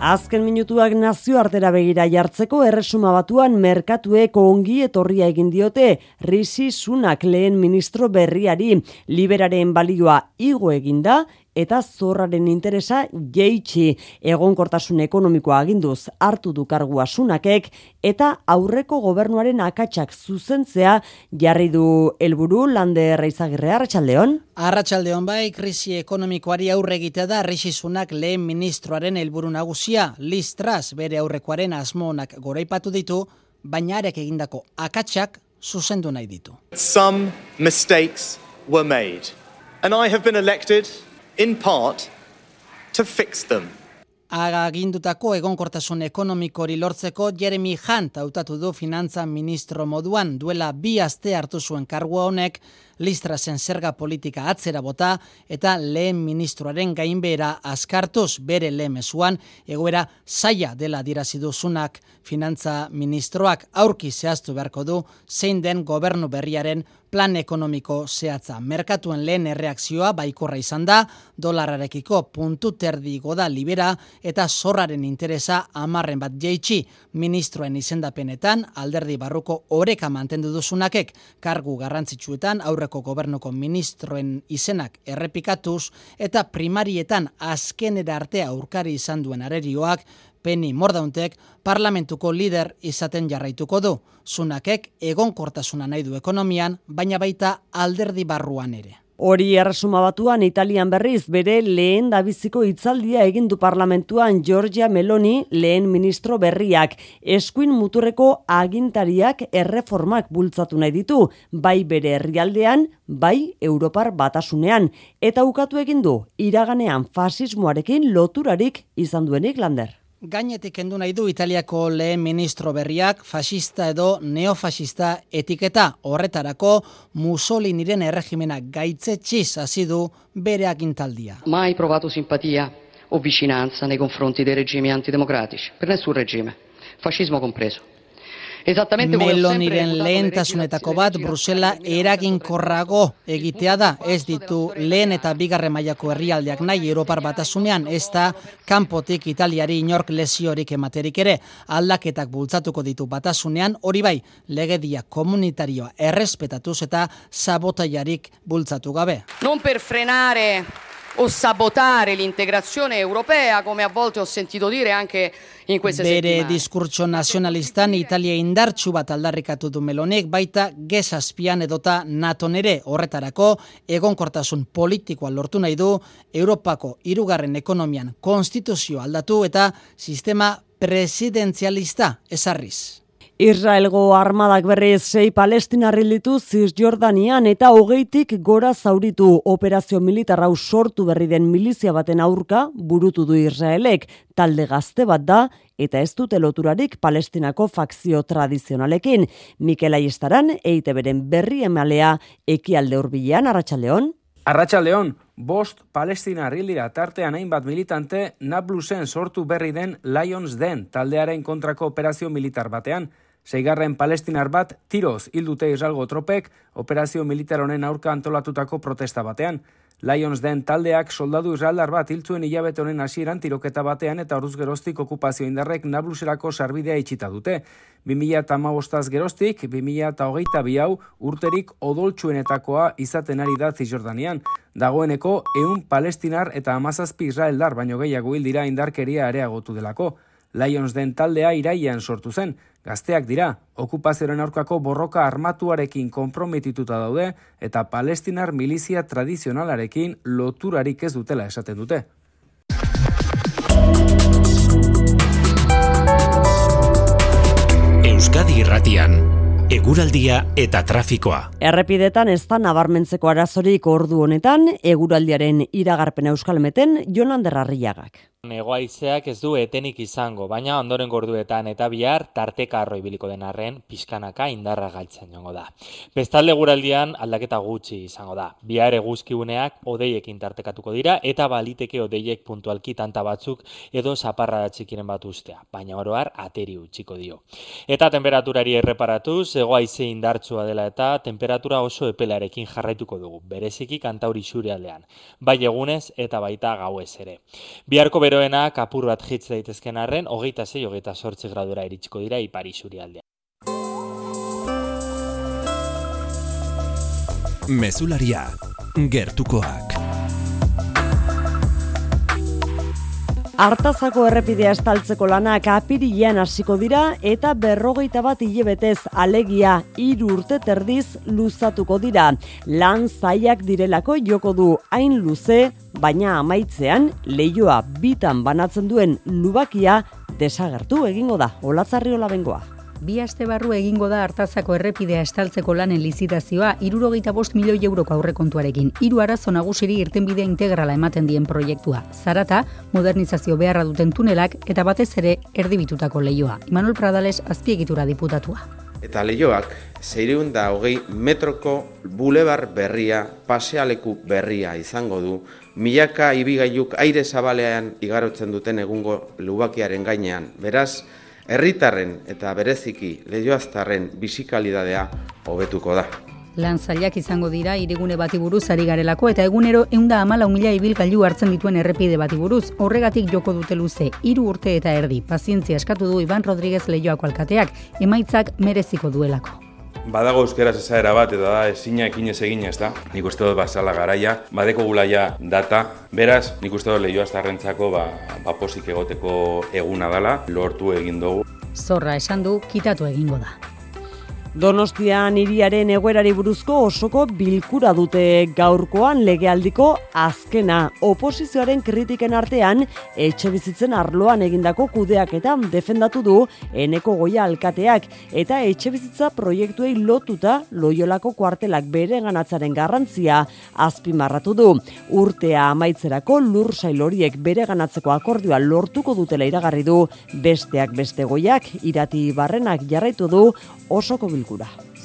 Speaker 2: Azken minutuak nazio artera begira jartzeko erresuma batuan merkatueko ongi etorria egin diote Risi Sunak lehen ministro berriari liberaren balioa igo eginda eta zorraren interesa jeitsi egonkortasun ekonomikoa aginduz hartu du kargua sunakek eta aurreko gobernuaren akatsak zuzentzea jarri du helburu lande erraizagirre arratsaldeon
Speaker 29: arratsaldeon bai krisi ekonomikoari aurre egitea da risisunak lehen ministroaren helburu nagusia. Listras bere aurrekoaren asmonak goraipatu ditu baina arek egindako akatsak zuzendu nahi ditu.
Speaker 30: Some mistakes were made and i have been elected in part to fix them.
Speaker 29: Agindutako egonkortasun ekonomikori lortzeko Jeremy Hunt hautatu du finantza ministro moduan duela bi aste hartu zuen kargua honek listrasen zerga politika atzera bota eta lehen ministroaren gainbera askartuz bere lemezuan egoera zaila dela diraziduzunak finantza ministroak aurki zehaztu beharko du zein den gobernu berriaren plan ekonomiko zehatza. Merkatuen lehen erreakzioa baikorra izan da, dolararekiko puntu terdi goda libera eta zorraren interesa amarren bat jeitsi ministroen izendapenetan alderdi barruko oreka mantendu duzunakek kargu garrantzitsuetan aurreko gobernuko ministroen izenak errepikatuz eta primarietan azkenera artea aurkari izan duen arerioak Penny Mordauntek parlamentuko lider izaten jarraituko du. Zunakek egonkortasuna nahi du ekonomian, baina baita alderdi barruan ere.
Speaker 2: Hori erresuma batuan Italian berriz bere lehen dabiziko hitzaldia egin du parlamentuan Giorgia Meloni lehen ministro berriak. Eskuin muturreko agintariak erreformak bultzatu nahi ditu, bai bere herrialdean, bai Europar batasunean. Eta ukatu egin du, iraganean fasismoarekin loturarik izan duenik lander.
Speaker 29: Gainetik kendu nahi du Italiako lehen ministro berriak fasista edo neofasista etiketa horretarako Mussoliniren erregimena gaitze txiz hasi du bere agintaldia.
Speaker 31: Mai provato simpatia o vicinanza nei confronti dei regimi antidemocratici, per nessun regime, fascismo compreso.
Speaker 29: Meloniren lehentasunetako bat Brusela eraginkorrago egitea da. Ez ditu lehen eta bigarre mailako herrialdeak nahi Europar batasunean ez da kanpotik Italiari inork lesiorik ematerik ere. Aldaketak bultzatuko ditu batasunean hori bai legedia komunitarioa errespetatuz eta sabotaiarik bultzatu gabe.
Speaker 31: Non per frenare o sabotare l'integrazione europea, come a volte ho sentito dire anche in queste
Speaker 29: Bere
Speaker 31: settimane.
Speaker 29: Bere diskurtso nazionalistan Italia indartsu bat aldarrikatu du melonek, baita gezazpian edota nato nere horretarako egonkortasun politikoa lortu nahi du Europako irugarren ekonomian konstituzio aldatu eta sistema presidenzialista ezarriz.
Speaker 2: Israelgo armadak berriz sei palestinarri ditu Cisjordanian eta hogeitik gora zauritu operazio militarra sortu berri den milizia baten aurka burutu du Israelek talde gazte bat da eta ez dute loturarik palestinako fakzio tradizionalekin. Mikel Aiestaran, eite beren berri emalea ekialde urbilean, Arratxaldeon?
Speaker 32: Arratxaldeon, bost palestina dira tartean hainbat militante Nablusen sortu berri den Lions Den taldearen kontrako operazio militar batean. Seigarren palestinar bat tiroz hildute Israelgo tropek operazio militar honen aurka antolatutako protesta batean. Lions den taldeak soldadu israeldar bat hiltzuen hilabete honen hasieran tiroketa batean eta oruz geroztik okupazio indarrek Nabluserako sarbidea itxita dute. 2008 geroztik, 2008 bi hau urterik odoltsuenetakoa izaten ari da Zizordanean. Dagoeneko, eun palestinar eta amazazpi israeldar baino gehiago hildira indarkeria areagotu delako. Lions den taldea iraian sortu zen, gazteak dira, okupazioaren aurkako borroka armatuarekin konprometituta daude eta palestinar milizia tradizionalarekin loturarik ez dutela esaten dute.
Speaker 1: Euskadi Irratian Eguraldia eta trafikoa.
Speaker 2: Errepidetan ez da nabarmentzeko arazorik ordu honetan, eguraldiaren iragarpen euskalmeten Jonan Derrarriagak.
Speaker 10: Negoaizeak ez du etenik izango, baina ondoren gorduetan eta bihar tarteka arroi biliko den arren pizkanaka indarra galtzen jongo da. Bestalde guraldian aldaketa gutxi izango da. Bihar eguzkiuneak odeiekin tartekatuko dira eta baliteke odeiek puntualki tanta batzuk edo zaparra txikiren bat ustea, baina oroar ateri utxiko dio. Eta temperaturari erreparatu, zegoaize indartsua dela eta temperatura oso epelarekin jarraituko dugu, bereziki kantauri xure aldean, bai egunez eta baita gauez ere. Biharko beroena kapur bat jitz daitezken arren, hogeita zei, hogeita sortzi gradura iritsiko dira ipari zuri aldean.
Speaker 1: Mesularia, gertukoak.
Speaker 2: Artazako errepidea estaltzeko lanak apirilean hasiko dira eta berrogeita bat hilebetez alegia hiru urte terdiz luzatuko dira. Lan zaiak direlako joko du hain luze, baina amaitzean leioa bitan banatzen duen lubakia desagertu egingo da. Olatzarri hola bengoa.
Speaker 33: Bi aste barru egingo da hartazako errepidea estaltzeko lanen lizitazioa irurogeita bost milioi euroko aurrekontuarekin. Hiru arazo nagusiri irtenbide integrala ematen dien proiektua. Zarata, modernizazio beharra duten tunelak eta batez ere erdibitutako leioa. Imanol Pradales azpiegitura diputatua.
Speaker 34: Eta leioak, zeireun da hogei metroko bulebar berria, pasealeku berria izango du, milaka ibigailuk aire zabalean igarotzen duten egungo lubakiaren gainean. Beraz, herritarren eta bereziki lehioaztarren bisikalidadea hobetuko da.
Speaker 33: Lan zailak izango dira irigune bati buruz ari garelako eta egunero eunda amala umila ibil gailu hartzen dituen errepide bati buruz. Horregatik joko dute luze, hiru urte eta erdi, pazientzia eskatu du Iban Rodríguez lehioako alkateak, emaitzak mereziko duelako.
Speaker 35: Badago euskeraz ezaera bat, eta da ezina ekin ez egin ez da. Nik uste dut basala garaia, badeko gulaia data, beraz, nik uste dut lehioa zarrentzako ba, baposik egoteko eguna dela, lortu egin dugu.
Speaker 33: Zorra esan du, kitatu egingo da.
Speaker 2: Donostian hiriaren egoerari buruzko osoko bilkura dute gaurkoan legealdiko azkena. Oposizioaren kritiken artean, etxe bizitzen arloan egindako kudeaketan defendatu du eneko goia alkateak eta etxe bizitza proiektuei lotuta loiolako kuartelak bere ganatzaren garrantzia azpimarratu du. Urtea amaitzerako lur sailoriek bere ganatzeko akordioa lortuko dutela iragarri du besteak beste goiak irati barrenak jarraitu du osoko bilkura.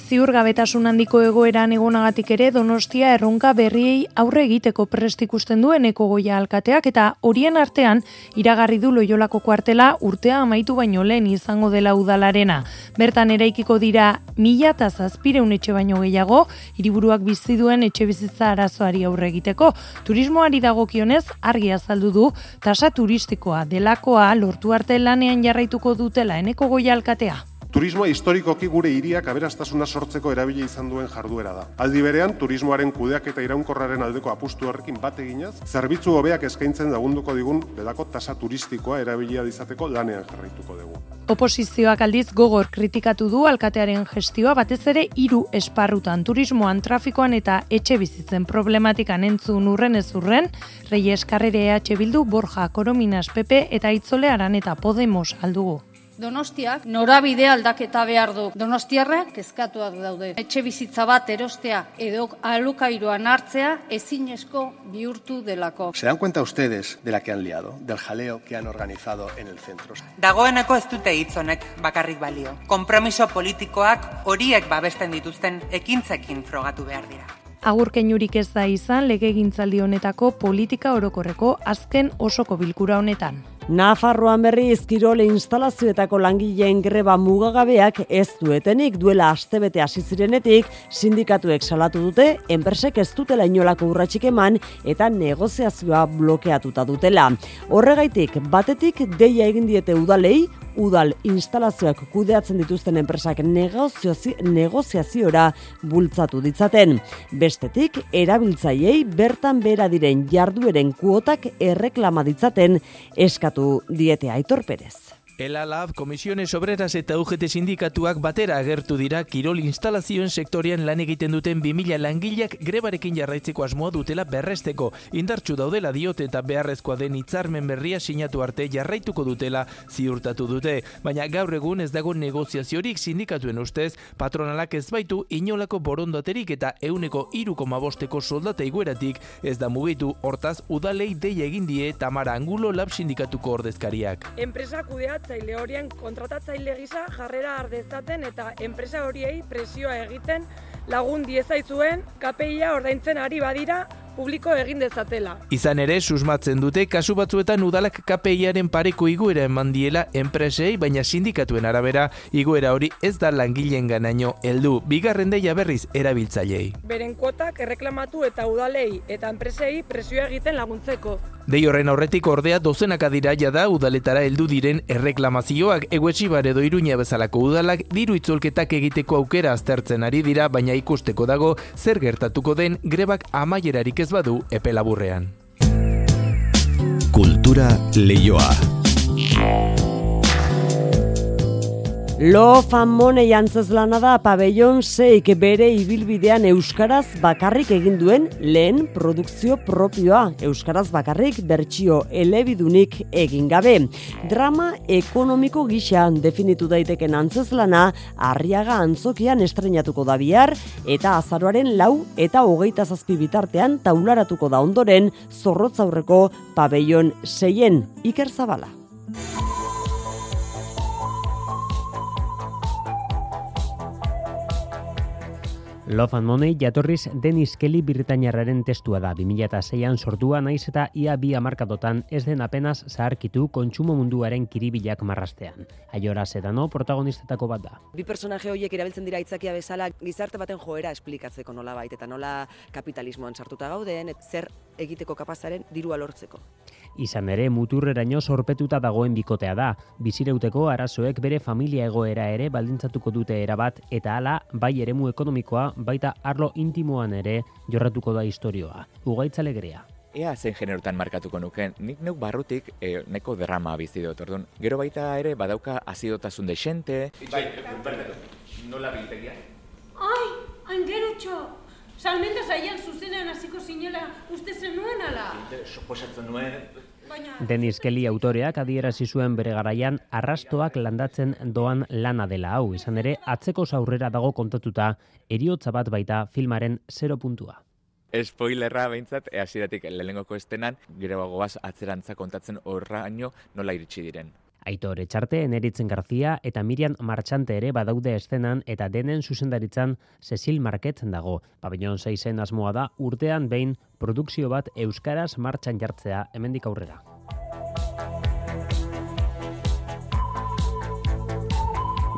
Speaker 36: Ziurgabetasun handiko egoeran egonagatik ere Donostia erronka berriei aurre egiteko prest ikusten duen ekogoia alkateak eta horien artean iragarri du loiolako kuartela urtea amaitu baino lehen izango dela udalarena. Bertan eraikiko dira mila eta zazpireun etxe baino gehiago, hiriburuak bizi duen etxe bizitza arazoari aurre egiteko. Turismoari dagokionez argi azaldu du tasa turistikoa delakoa lortu arte lanean jarraituko dutela eneko goia alkatea.
Speaker 25: Turismoa historikoki gure hiriak aberastasuna sortzeko erabili izan duen jarduera da. Aldi berean, turismoaren kudeak eta iraunkorraren aldeko apustu horrekin bat eginaz, zerbitzu hobeak eskaintzen lagunduko digun bedako tasa turistikoa erabilia dizateko lanean jarraituko dugu.
Speaker 36: Oposizioak aldiz gogor kritikatu du alkatearen gestioa batez ere hiru esparrutan turismoan, trafikoan eta etxe bizitzen problematikan entzun urren ez urren, Reyes Karrere EH Bildu, Borja Korominas PP eta Itzole Aran eta Podemos aldugu.
Speaker 37: Donostiak norabide aldaketa behar du. Donostiarrak kezkatuak daude. Etxe bizitza bat erostea edo alukairoan hartzea ezinezko bihurtu delako.
Speaker 38: ¿Se dan cuenta ustedes de la que han liado, del jaleo que han organizado en el centro?
Speaker 39: Dagoeneko ez dute hitz honek bakarrik balio. Konpromiso politikoak horiek babesten dituzten ekintzekin frogatu behar dira.
Speaker 36: Agurkeinurik ez da izan legegintzaldi honetako politika orokorreko azken osoko bilkura honetan.
Speaker 2: Nafarroan berri izkirole instalazioetako langileen greba mugagabeak ez duetenik duela astebete hasi zirenetik sindikatuek salatu dute enpresek ez dutela inolako urratxik eman eta negoziazioa blokeatuta dutela. Horregaitik batetik deia egin diete udalei udal instalazioak kudeatzen dituzten enpresak negoziazi, negoziaziora bultzatu ditzaten. Bestetik, erabiltzaiei bertan bera diren jardueren kuotak erreklama ditzaten eskatu diete aitor perez.
Speaker 40: Ela Lab, Komisiones Obreras eta UGT sindikatuak batera agertu dira kirol instalazioen sektorian lan egiten duten 2000 langileak grebarekin jarraitzeko asmoa dutela berresteko. Indartsu daudela diote eta beharrezkoa den hitzarmen berria sinatu arte jarraituko dutela ziurtatu dute. Baina gaur egun ez dago negoziaziorik sindikatuen ustez, patronalak ez baitu inolako borondaterik eta euneko iruko mabosteko soldata igueratik ez da mugitu hortaz udalei dei egin die Tamara Angulo Lab sindikatuko ordezkariak.
Speaker 41: Enpresa kudeat kontratatzaile horien kontratatzaile gisa jarrera ardezaten eta enpresa horiei presioa egiten lagun diezaitzuen KPIa ordaintzen ari badira publiko egin dezatela.
Speaker 40: Izan ere, susmatzen dute, kasu batzuetan udalak KPIaren pareko iguera eman diela enpresei, baina sindikatuen arabera, iguera hori ez da langileen ganaino heldu bigarren deia berriz erabiltzailei.
Speaker 41: Beren kuotak erreklamatu eta udalei eta enpresei presioa egiten laguntzeko.
Speaker 40: Dei horren aurretik ordea dozenaka dira da udaletara heldu diren erreklamazioak eguetxibar edo iruña bezalako udalak diru itzolketak egiteko aukera aztertzen ari dira, baina ikusteko dago zer gertatuko den grebak amaierarik ez badu epe laburrean.
Speaker 1: Kultura leioa.
Speaker 2: Lo famone jantzez lana da pabellon seik bere ibilbidean Euskaraz bakarrik egin duen lehen produkzio propioa. Euskaraz bakarrik bertsio elebidunik egin gabe. Drama ekonomiko gixan definitu daiteken antzez lana arriaga antzokian estrenatuko da bihar eta azaroaren lau eta hogeita zazpi bitartean taularatuko da ondoren zorrotzaurreko pabellon seien Iker Zabala.
Speaker 42: Love and Money jatorriz Dennis Kelly Britainiarraren testua da. 2006an sortua naiz eta ia bi amarkadotan ez den apenas zaharkitu kontsumo munduaren kiribilak marrastean. Aiora Sedano protagonistetako bat da.
Speaker 43: Bi personaje horiek erabiltzen dira itzakia bezala gizarte baten joera esplikatzeko nola bait eta nola kapitalismoan sartuta gauden, zer egiteko kapazaren dirua lortzeko.
Speaker 42: Izan ere, muturreraino sorpetuta dagoen bikotea da. Bizireuteko arazoek bere familia egoera ere baldintzatuko dute erabat eta hala bai eremu ekonomikoa baita arlo intimoan ere jorratuko da historioa. Ugaitza legrea.
Speaker 44: Ea zen generotan markatuko nuken, nik neuk barrutik e, neko derrama bizi dut, orduan. Gero baita ere badauka azidotasun desente. Bai,
Speaker 45: nola biltegia?
Speaker 46: Ai, hain gero txo! Salmenta zaian zuzenean hasiko zinela uste zenuen ala?
Speaker 44: Suposatzen nuen,
Speaker 42: Denis Kelly autoreak adierazi zuen bere garaian arrastoak landatzen doan lana dela hau izan ere atzeko aurrera dago kontatuta eriotza bat baita filmaren 0 puntua.
Speaker 44: Spoilerra behintzat, e, hasieratik lehenengoko estenan, gero goaz atzerantza kontatzen horraino nola iritsi diren.
Speaker 42: Aitor Etxarte, Eneritzen Garzia eta Miriam Martxante ere badaude estenan eta denen zuzendaritzan Cecil Market dago. Pabellon 6 asmoa da urtean behin produkzio bat euskaraz martxan jartzea hemendik aurrera.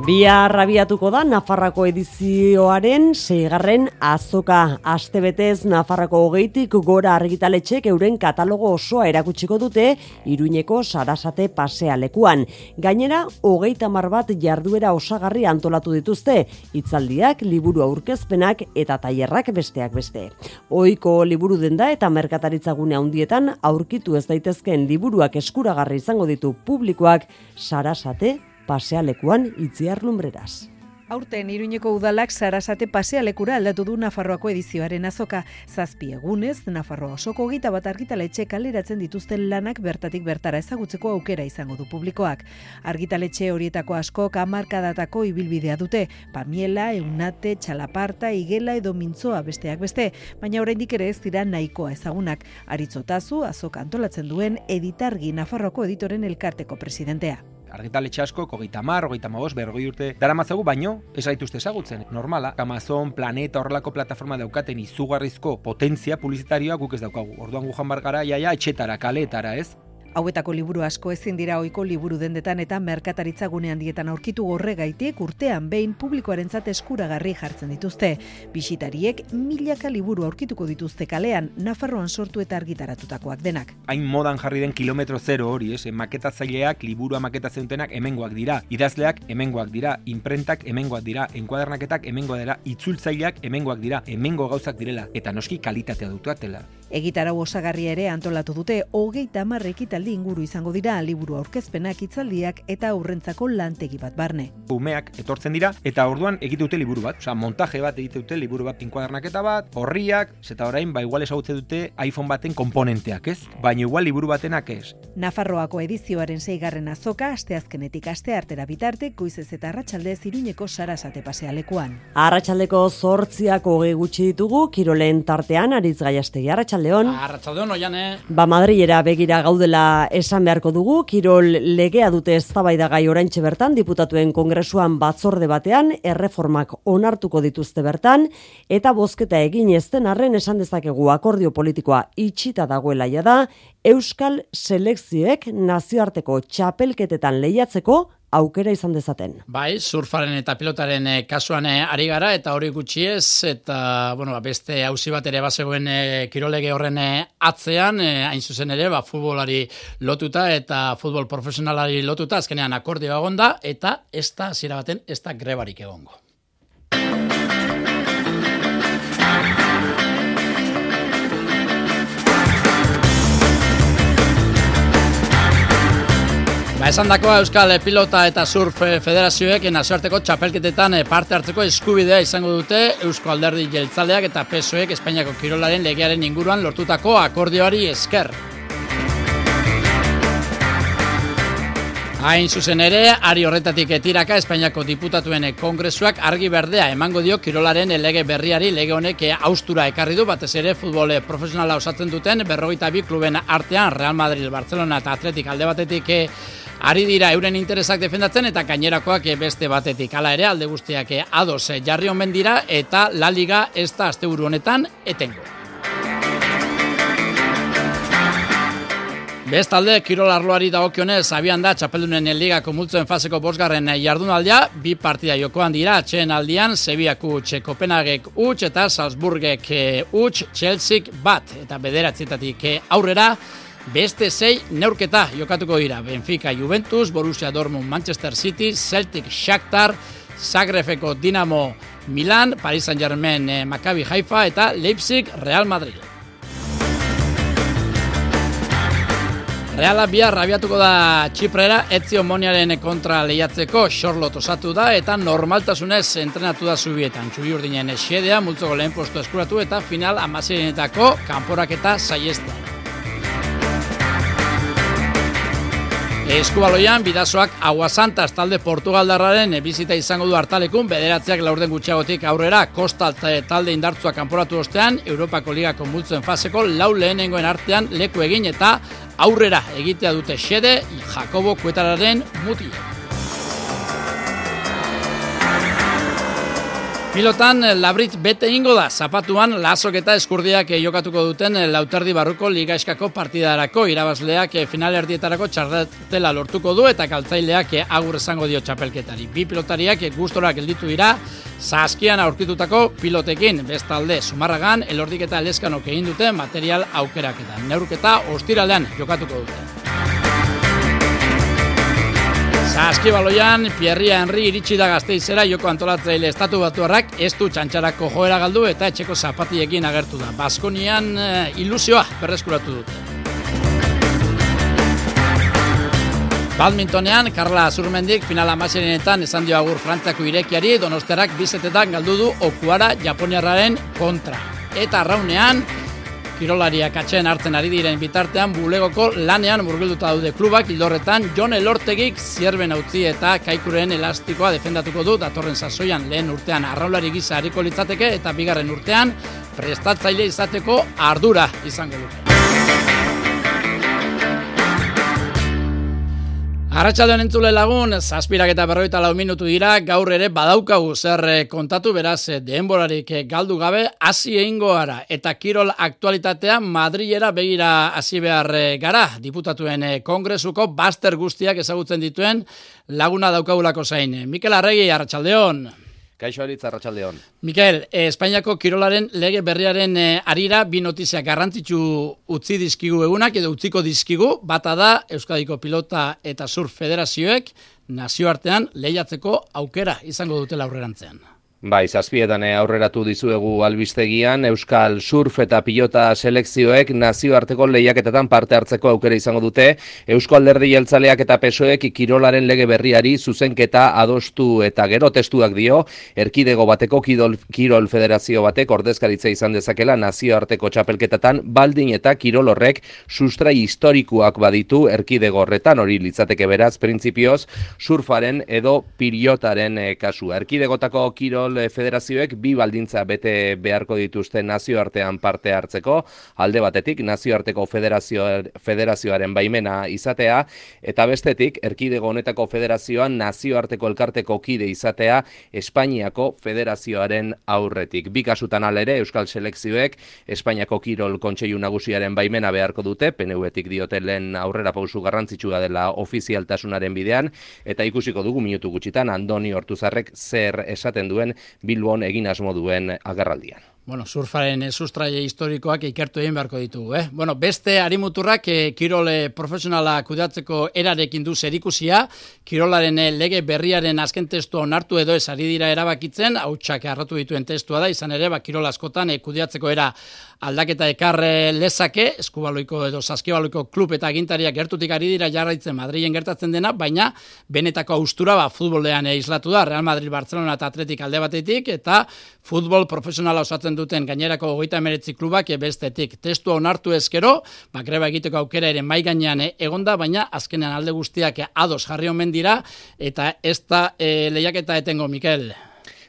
Speaker 2: Bia rabiatuko da Nafarrako edizioaren seigarren azoka. Astebetez Nafarrako hogeitik gora argitaletxek euren katalogo osoa erakutsiko dute Iruñeko sarasate pasealekuan. Gainera, hogeita mar bat jarduera osagarri antolatu dituzte, hitzaldiak, liburu aurkezpenak eta tailerrak besteak beste. Ohiko liburu denda eta merkataritzagune handietan aurkitu ez daitezkeen liburuak eskuragarri izango ditu publikoak sarasate pasealekuan itziar lumbreraz.
Speaker 27: Aurten Iruñeko udalak Sarasate pasealekura aldatu du Nafarroako edizioaren azoka. Zazpi egunez, Nafarroa osoko gita bat argitaletxe kaleratzen dituzten lanak bertatik bertara ezagutzeko aukera izango du publikoak. Argitaletxe horietako asko kamarkadatako ibilbidea dute. Pamiela, Eunate, Txalaparta, Igela edo Mintzoa besteak beste, baina oraindik ere ez dira nahikoa ezagunak. Aritzotazu, azoka antolatzen duen editargi Nafarroako editoren elkarteko presidentea
Speaker 47: argitaletxe asko, kogeita mar, ogeita mabos, bergoi urte, dara mazagu, baino, ez gaituzte ezagutzen, normala. Amazon, Planeta, horrelako plataforma daukaten izugarrizko potentzia publizitarioa guk ez daukagu. Orduan gujan bargara, jaia, etxetara, kaletara, ez?
Speaker 27: Hauetako liburu asko ezin dira ohiko liburu dendetan eta merkataritza gunean dietan aurkitu horregaitik urtean behin publikoarentzat eskuragarri jartzen dituzte. Bisitariek milaka liburu aurkituko dituzte kalean, Nafarroan sortu eta argitaratutakoak denak.
Speaker 47: Hain modan jarri den kilometro zero hori, ez? Maketatzaileak, liburua maketatzeuntenak hemengoak dira. Idazleak hemengoak dira, imprentak hemengoak dira, enkuadernaketak hemengoa dira, itzultzaileak hemengoak dira, hemengo gauzak direla, eta noski kalitatea dutuatela.
Speaker 27: Egitarau osagarria ere antolatu dute, hogeita hamar ekitaldi inguru izango dira liburu aurkezpenak hitzaldiak eta aurrentzako lantegi bat barne.
Speaker 47: Umeak etortzen dira eta orduan egite dute liburu bat, osea montaje bat egite dute liburu bat enkuadernaketa bat, horriak, eta orain ba igual ezagutze dute iPhone baten komponenteak, ez? Baina igual liburu batenak ez.
Speaker 27: Nafarroako edizioaren seigarren azoka asteazkenetik aste artera bitarte goizez eta arratsalde Iruñeko Sarasate pasealekuan.
Speaker 2: Arratsaldeko 8 hogei gutxi ditugu Kirolen tartean Aritz Gaiastegi Arratsaldeon.
Speaker 4: Arratsaldeon oiane.
Speaker 2: Ba Madrilera begira gaudela esan beharko dugu Kirol legea dute eztabaidagai oraintxe bertan diputatuen kongresuan batzorde batean erreformak onartuko dituzte bertan eta bozketa egin ezten arren esan dezakegu akordio politikoa itxita dagoela ja da Euskal selekzioek nazioarteko txapelketetan lehiatzeko aukera izan dezaten.
Speaker 4: Bai, surfaren eta pilotaren eh, kasuan eh, ari gara eta hori gutxi ez eta bueno, ba, beste hausi bat ere bazegoen eh, kirolege horren atzean, hain zuzen ere, ba, futbolari lotuta eta futbol profesionalari lotuta azkenean akordioa egonda eta ez da zira baten ez da grebarik egongo. Ba, esan dakoa Euskal Pilota eta Surf Federazioek nazioarteko txapelketetan eh, parte hartzeko eskubidea izango dute Eusko Alderdi Jeltzaleak eta PSOek Espainiako Kirolaren legearen inguruan lortutako akordioari esker. Hain zuzen ere, ari horretatik etiraka Espainiako diputatuen kongresuak argi berdea emango dio kirolaren lege berriari lege honek austura ekarri du batez ere futbol profesionala osatzen duten berrogeita bi kluben artean Real Madrid, Barcelona eta Atletik alde batetik Ari dira euren interesak defendatzen eta gainerakoak beste batetik. Hala ere alde guztiak ados jarri omen dira eta La Liga ez da asteburu honetan etengo. Bestalde, Kirol Arloari dagokionez, abian da, txapeldunen ligako multzuen faseko bosgarren jardunaldia, bi partida jokoan dira, txen aldian, Sebiak utx, Kopenhagek utx, eta Salzburgek utx, Chelsea bat, eta bederatzietatik aurrera, Beste sei neurketa jokatuko dira. Benfica, Juventus, Borussia Dortmund, Manchester City, Celtic, Shakhtar, Zagrebeko Dinamo, Milan, Paris Saint-Germain, eh, Maccabi Haifa eta Leipzig, Real Madrid. Reala bihar rabiatuko da Txiprera, etzio moniaren kontra lehiatzeko xorlot osatu da eta normaltasunez entrenatu da zubietan. Txuri urdinen esedea, multzoko lehen postu eskuratu eta final amazirenetako kanporaketa saiestan. Eskubaloian, bidazoak aguasantas talde Portugaldarraren bizita izango du hartalekun, bederatziak laurden gutxiagotik aurrera, kostal talde indartzuak kanporatu ostean, Europako Ligako multzuen faseko lau lehenengoen artean leku egin eta aurrera egitea dute xede Jakobo Kuetararen mutilek. Pilotan, eh, labrit bete ingo da, zapatuan lasok eta eskurdiak eh, jokatuko duten eh, lauterdi barruko ligaeskako partidarako, irabazleak final erdietarako txarratela lortuko du eta kaltzaileak agur esango dio txapelketari. Bi pilotariak gustorak gelditu dira, zaskian aurkitutako pilotekin, bestalde, sumarragan, elordik eta eleskanok egin dute material aukeraketan. Neurketa ostiralean jokatuko dute. Saskibaloian, Pierria Henry iritsi da gazteizera joko antolatzaile estatu batuarrak ez du txantxarako joera galdu eta etxeko zapatiekin agertu da. Baskonian uh, ilusioa berreskuratu dute. Badmintonean, Karla Azurmendik finala amaserenetan esan dio agur Frantziako irekiari, donosterak bizetetan galdu du okuara Japoniarraren kontra. Eta raunean, kirolariak atxen hartzen ari diren bitartean bulegoko lanean murgilduta daude klubak hildorretan Jon Elortegik zierben utzi eta kaikuren elastikoa defendatuko du datorren sasoian lehen urtean arraulari gisa hariko litzateke eta bigarren urtean prestatzaile izateko ardura izango dute. Arratxaldean entzule lagun, zazpirak eta berroita lau minutu dira, gaur ere badaukagu zer eh, kontatu beraz eh, denborarik eh, galdu gabe, hasi egingo gara, eta kirol aktualitatea Madrilera begira hasi behar gara, diputatuen kongresuko baster guztiak ezagutzen dituen laguna daukagulako zain. Mikel Arregi, Arratxaldeon.
Speaker 3: Kaixo Aritz, Arratxaldeon.
Speaker 4: Mikel, eh, Espainiako kirolaren lege berriaren eh, arira bi notizia garrantzitsu utzi dizkigu egunak edo utziko dizkigu, bata da Euskadiko Pilota eta Surf Federazioek nazioartean lehiatzeko aukera izango dutela aurrerantzean.
Speaker 3: Bai, zazpietan eh, aurreratu dizuegu albistegian, Euskal Surf eta Pilota selekzioek nazioarteko lehiaketetan parte hartzeko aukera izango dute, Eusko Alderdi Jeltzaleak eta Pesoek kirolaren lege berriari zuzenketa adostu eta gero testuak dio, erkidego bateko kidol, kirol federazio batek ordezkaritza izan dezakela nazioarteko txapelketetan, baldin eta kirol horrek sustrai historikuak baditu erkidego horretan, hori litzateke beraz, printzipioz, surfaren edo pilotaren eh, kasua. Erkidegotako kirol kirol federazioek bi baldintza bete beharko dituzte nazioartean parte hartzeko, alde batetik nazioarteko federazio, federazioaren baimena izatea, eta bestetik erkidego honetako federazioan nazioarteko elkarteko kide izatea Espainiako federazioaren aurretik. Bi kasutan alere Euskal Selekzioek Espainiako kirol kontseilu nagusiaren baimena beharko dute, PNV-etik diote lehen aurrera pausu garrantzitsua dela ofizialtasunaren bidean, eta ikusiko dugu minutu gutxitan Andoni Hortuzarrek zer esaten duen Bilbon egin asmo duen agerraldian.
Speaker 4: Bueno, surfaren eh, sustraie historikoak ikertu egin beharko ditugu, eh? Bueno, beste arimuturrak eh, kirole profesionala kudatzeko erarekin du zerikusia, kirolaren eh, lege berriaren azken testua onartu edo ez ari dira erabakitzen, hautsak erratu dituen testua da, izan ere, ba, kirol askotan eh, kudeatzeko era aldaketa ekarre lezake, eskubaloiko edo saskibaloiko klub eta gintariak gertutik ari dira jarraitzen Madrilen gertatzen dena, baina benetako austura ba, futbolean islatu da, Real Madrid, Barcelona eta Atletik alde batetik, eta futbol profesionala osatzen duten gainerako goita emeretzi klubak bestetik. Testua onartu ezkero, ba, greba egiteko aukera ere mai gainean egonda, baina azkenean alde guztiak ados jarri omen dira, eta ez da e, lehiaketa etengo, Mikel.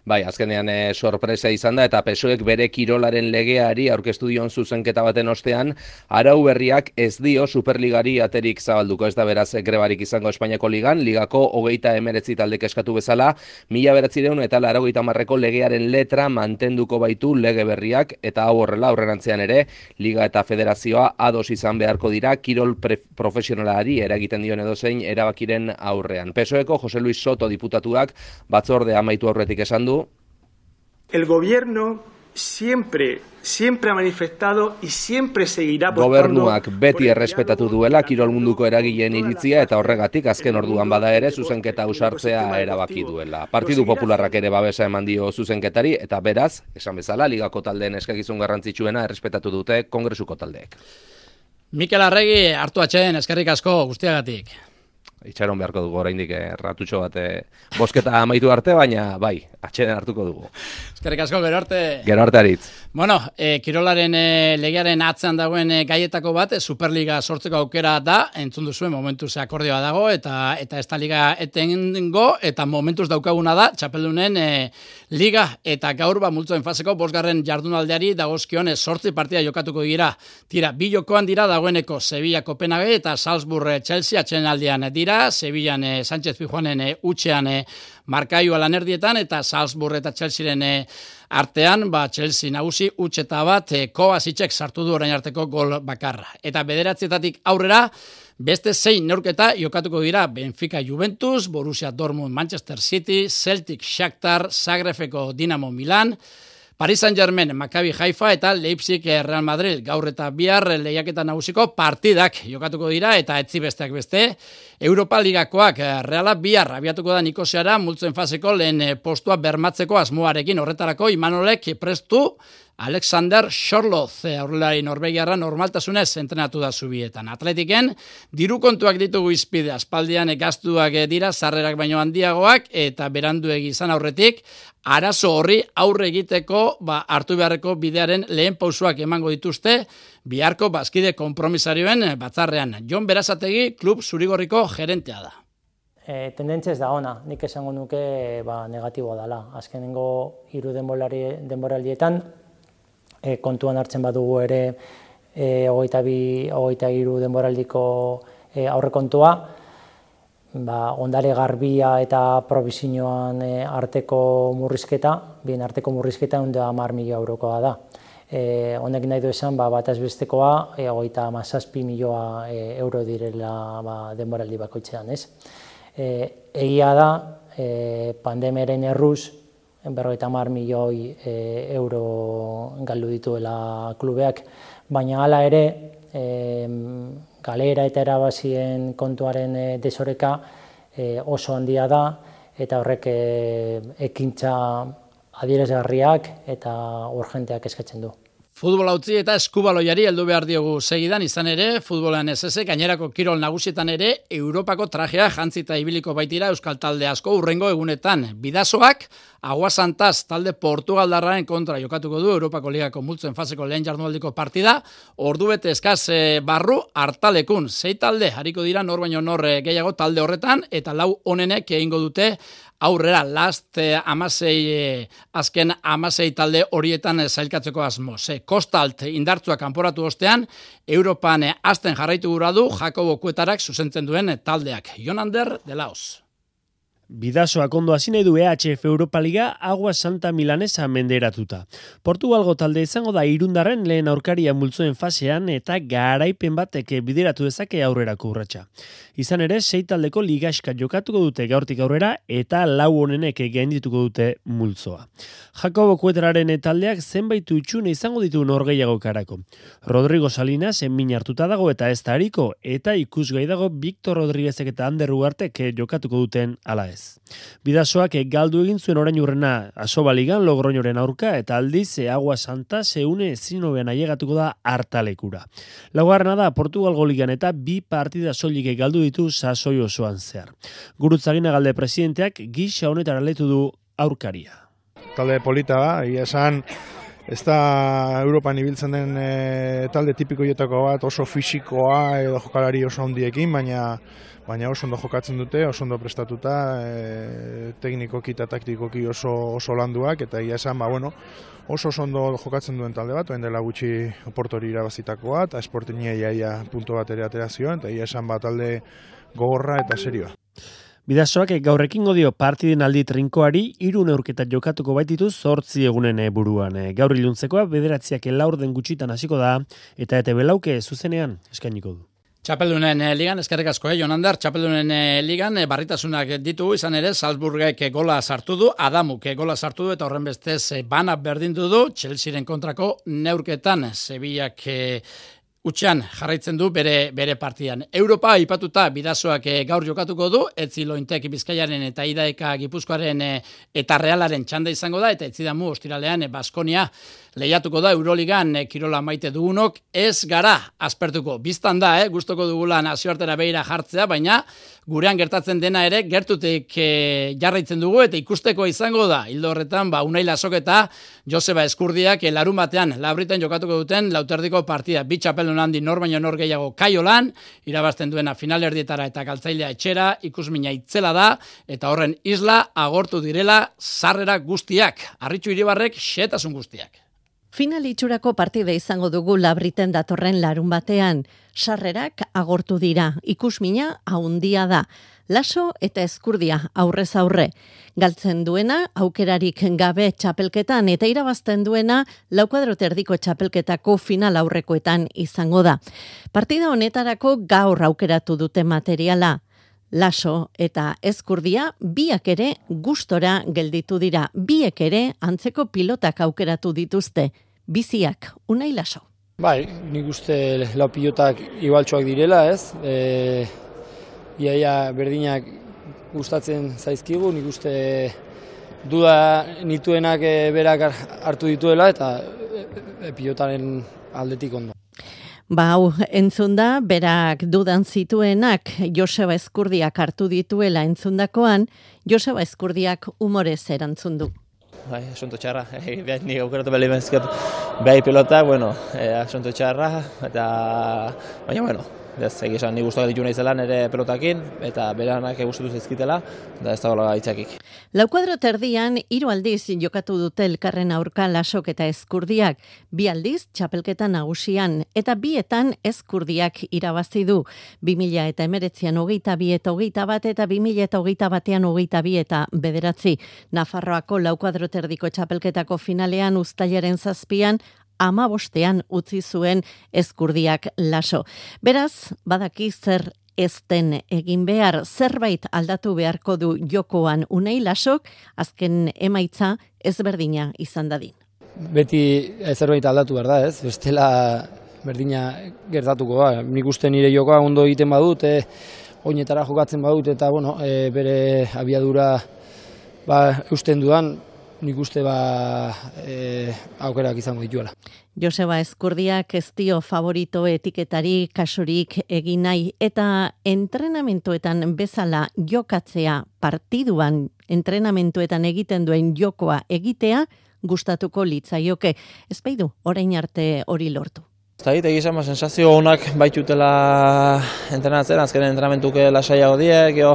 Speaker 3: Bai, azkenean e, sorpresa izan da eta pesoek bere kirolaren legeari aurkeztu dion zuzenketa baten ostean, arau berriak ez dio Superligari aterik zabalduko ez da beraz grebarik izango Espainiako ligan, ligako hogeita emeretzi taldek eskatu bezala, mila beratzireun eta laragoita marreko legearen letra mantenduko baitu lege berriak eta hau horrela aurrerantzean ere, liga eta federazioa ados izan beharko dira kirol profesionalari eragiten dion edozein erabakiren aurrean. Pesoeko Jose Luis Soto diputatuak batzorde amaitu aurretik esan du
Speaker 48: El gobierno siempre siempre ha manifestado y siempre seguirá
Speaker 3: Gobernuak beti errespetatu duela kirol munduko eragileen iritzia eta horregatik azken orduan bada ere zuzenketa usartzea erabaki duela. Partidu Popularrak ere babesa eman dio zuzenketari eta beraz, esan bezala, ligako taldeen eskakizun garrantzitsuena errespetatu dute kongresuko taldeek.
Speaker 4: Mikel Arregi hartu atxeen eskerrik asko guztiagatik.
Speaker 3: Itxaron beharko dugu oraindik erratutxo bat eh, bosketa amaitu arte, baina bai, atxeden hartuko dugu.
Speaker 4: Eskerrik asko, gero arte.
Speaker 3: Gero arte aritz.
Speaker 4: Bueno, e, Kirolaren e, legearen atzean dagoen e, gaietako bat, Superliga sortzeko aukera da, entzun duzuen momentu ze akordioa dago, eta eta ez da liga etengo, eta momentuz daukaguna da, txapeldunen e, liga, eta gaur ba multzoen faseko, bosgarren jardunaldeari dagozkion e, sortzi partida jokatuko dira. Tira, bi jokoan dira dagoeneko Sevilla Kopenhague eta Salzburg Chelsea atxen aldean dira, Sevillan e, Sánchez Pijuanen e, utxean e, markaioa lanerdietan eta Salzburg eta Chelsearen eh, artean, ba Chelsea nagusi utxeta bat e, Kovacic sartu du orain arteko gol bakarra. Eta bederatzietatik aurrera Beste zein neurketa jokatuko dira Benfica Juventus, Borussia Dortmund Manchester City, Celtic Shakhtar, Zagrebeko Dinamo Milan, Paris Saint-Germain, Maccabi Haifa eta Leipzig eh, Real Madrid gaur eta bihar lehiaketa nagusiko partidak jokatuko dira eta etzi besteak beste. Europa Ligakoak eh, Reala bihar abiatuko da Nikoseara multzen faseko lehen eh, postua bermatzeko asmoarekin horretarako Imanolek prestu Alexander Schorloth aurrelari Norvegiarra normaltasunez entrenatu da zubietan. Atletiken, diru kontuak ditugu izpide aspaldian gaztuak dira sarrerak baino handiagoak eta berandu izan aurretik, arazo horri aurre egiteko ba, hartu beharreko bidearen lehen pausuak emango dituzte, biharko bazkide kompromisarioen batzarrean. Jon Berazategi, klub zurigorriko gerentea da.
Speaker 49: E, tendentzia ez da ona, nik esango nuke ba, negatiboa dela. Azkenengo hiru denboraldietan, e, kontuan hartzen badugu ere e, hogeita bi, hogeita iru denboraldiko e, aurrekontua, ba, ondare garbia eta provizioan e, arteko murrizketa, bien arteko murrizketa da mar mila eurokoa da. E, honek nahi du esan, ba, bat azbestekoa, e, hogeita mazazpi milioa e, euro direla ba, denboraldi bakoitzean, ez? E, egia da, e, pandemeren erruz, berroita mar milioi e, euro galdu dituela klubeak, baina hala ere, e, galera eta erabazien kontuaren e, desoreka e, oso handia da, eta horrek e, ekintza adierazgarriak eta urgenteak eskatzen du.
Speaker 4: Futbol utzi eta eskubaloiari heldu behar diogu segidan izan ere, futbolan ez eze, gainerako kirol nagusietan ere, Europako trajea jantzita ibiliko baitira Euskal Talde asko urrengo egunetan. Bidazoak, aguasantaz talde Portugaldarraren kontra jokatuko du Europako Ligako multzen faseko lehen jarnualdiko partida, ordu bete eskaz eh, barru hartalekun. Sei talde, hariko dira nor baino nor eh, gehiago talde horretan, eta lau onenek egingo dute aurrera last eh, amasei eh, azken amasei talde horietan eh, zailkatzeko asmo. Ze kostalt indartzua kanporatu ostean, Europan eh, azten jarraitu gura du Jakobo Kuetarak zuzentzen duen taldeak. Jonander de Laos.
Speaker 42: Bidasoak ondo hasi nahi du EHF Europa Liga Agua Santa Milanesa menderatuta. Portugalgo talde izango da irundarren lehen aurkaria multzoen fasean eta garaipen batek bideratu dezake aurrera kurratxa. Izan ere, sei taldeko ligaska jokatuko dute gaurtik aurrera eta lau honenek gaindituko dute multzoa. Jakobo Kuetraren taldeak zenbait utxune izango ditu norgeiago karako. Rodrigo Salinas enmin hartuta dago eta ez da hariko eta ikusgai dago Victor Rodriguezek eta Ander Ugartek jokatuko duten ala ez. Bidasoak galdu egin zuen orain urrena asobaligan logroñoren aurka eta aldiz agua santa zeune zinobean aiegatuko da hartalekura. Laugarrena da Portugal ligan eta bi partida soilik galdu ditu sasoi osoan zehar. Gurutzagina galde presidenteak gisa honetara letu du aurkaria.
Speaker 50: Talde polita da, ia esan ez da Europan ibiltzen den e, talde tipiko jotako bat oso fisikoa edo jokalari oso handiekin, baina baina oso ondo jokatzen dute, oso ondo prestatuta, e, teknikoki eta taktikoki oso, oso landuak, eta ia esan, ba, bueno, oso oso ondo jokatzen duen talde bat, oen dela gutxi oportori irabazitakoa, eta esportinia iaia punto bat ere aterazioan, eta ia esan, ba, talde gogorra eta serioa.
Speaker 42: Bidasoak gaurrekin godio partiden aldi trinkoari hiru neurketa jokatuko baititu zortzi egunen buruan. Gaur iluntzekoa bederatziak elaurden gutxitan hasiko da eta ete belauke zuzenean eskainiko du.
Speaker 4: Txapeldunen eh, ligan, eskerrik asko, eh, Jonander, Txapeldunen eh, ligan, eh, barritasunak ditugu izan ere, Salzburgek gola sartu du, Adamuk gola sartu du, eta horren bestez bana berdindu du, Chelsearen kontrako neurketan, Sevillak Utxean jarraitzen du bere bere partidan. Europa aipatuta bidazoak e, gaur jokatuko du, etzilointek bizkaiaren eta idaeka gipuzkoaren eta realaren txanda izango da, eta etzidamu ostiralean e, Baskonia lehiatuko da Euroligan e, kirola maite dugunok, ez gara aspertuko. Biztan da, eh, gustoko dugula nazioartera behira jartzea, baina gurean gertatzen dena ere, gertutik e, jarraitzen dugu eta ikusteko izango da. Hildo horretan, ba, unai lasoketa, Joseba Eskurdiak, e, larun batean, labriten jokatuko duten, lauterdiko partida, bitxapelun handi nor baino nor gehiago kaiolan, irabazten duena finalerdietara eta galtzailea etxera, ikusmina itzela da, eta horren isla agortu direla sarrera guztiak, arritxu iribarrek xetasun guztiak.
Speaker 51: Final itxurako partide izango dugu labriten datorren larun batean. Sarrerak agortu dira, ikusmina haundia da. Laso eta eskurdia aurrez aurre. Galtzen duena, aukerarik gabe txapelketan eta irabazten duena, laukadroterdiko txapelketako final aurrekoetan izango da. Partida honetarako gaur aukeratu dute materiala. Laso eta Ezkurdia biak ere gustora gelditu dira. Biek ere antzeko pilotak aukeratu dituzte. Biziak, unai laso.
Speaker 52: Bai, nik uste lau pilotak igualtxoak direla, ez? E, iaia berdinak gustatzen zaizkigu, nik uste duda nituenak e, berak hartu dituela eta e, pilotaren aldetik ondo.
Speaker 51: Ba, hau, entzun da, berak dudan zituenak Joseba Eskurdiak hartu dituela entzundakoan, Joseba Eskurdiak umorez erantzun du.
Speaker 35: Bai, asunto txarra, *laughs* e, nik aukeratu behar limenzkat behar pilota, bueno, e, asunto txarra, eta, baina, bueno, ez, egizan, ni guztuak ditu nahi zelan ere pelotakin, eta beranak eguztutu zizkitela, da ez dagoela gaitzakik.
Speaker 51: Lau kuadro terdian, hiru aldiz jokatu dute elkarren aurka lasok eta eskurdiak, bi aldiz txapelketa nagusian, eta bietan eskurdiak irabazi du. 2000 eta emeretzian hogeita bi eta hogeita bat, eta 2000 eta hogeita batean hogeita bi eta bederatzi. Nafarroako lau kuadro terdiko txapelketako finalean ustailaren zazpian, ama bostean utzi zuen eskurdiak laso. Beraz, badaki zer ezten egin behar, zerbait aldatu beharko du jokoan unei lasok, azken emaitza ezberdina izan dadin.
Speaker 52: Beti zerbait aldatu behar da, ez? Bestela berdina gertatuko da. Nik uste nire jokoa ondo egiten badut, e, oinetara jokatzen badut, eta bueno, e, bere abiadura ba, eusten dudan, nik uste ba e, aukerak izango dituela.
Speaker 51: Joseba Eskurdiak ez dio favorito etiketari kasurik egin nahi eta entrenamentuetan bezala jokatzea partiduan entrenamentuetan egiten duen jokoa egitea gustatuko litzaioke. Ezpeidu, orain arte hori lortu.
Speaker 35: Eta egite egizan, ba, sensazio honak baitutela entrenatzen, azken entrenamentuke lasaiago diek, jo,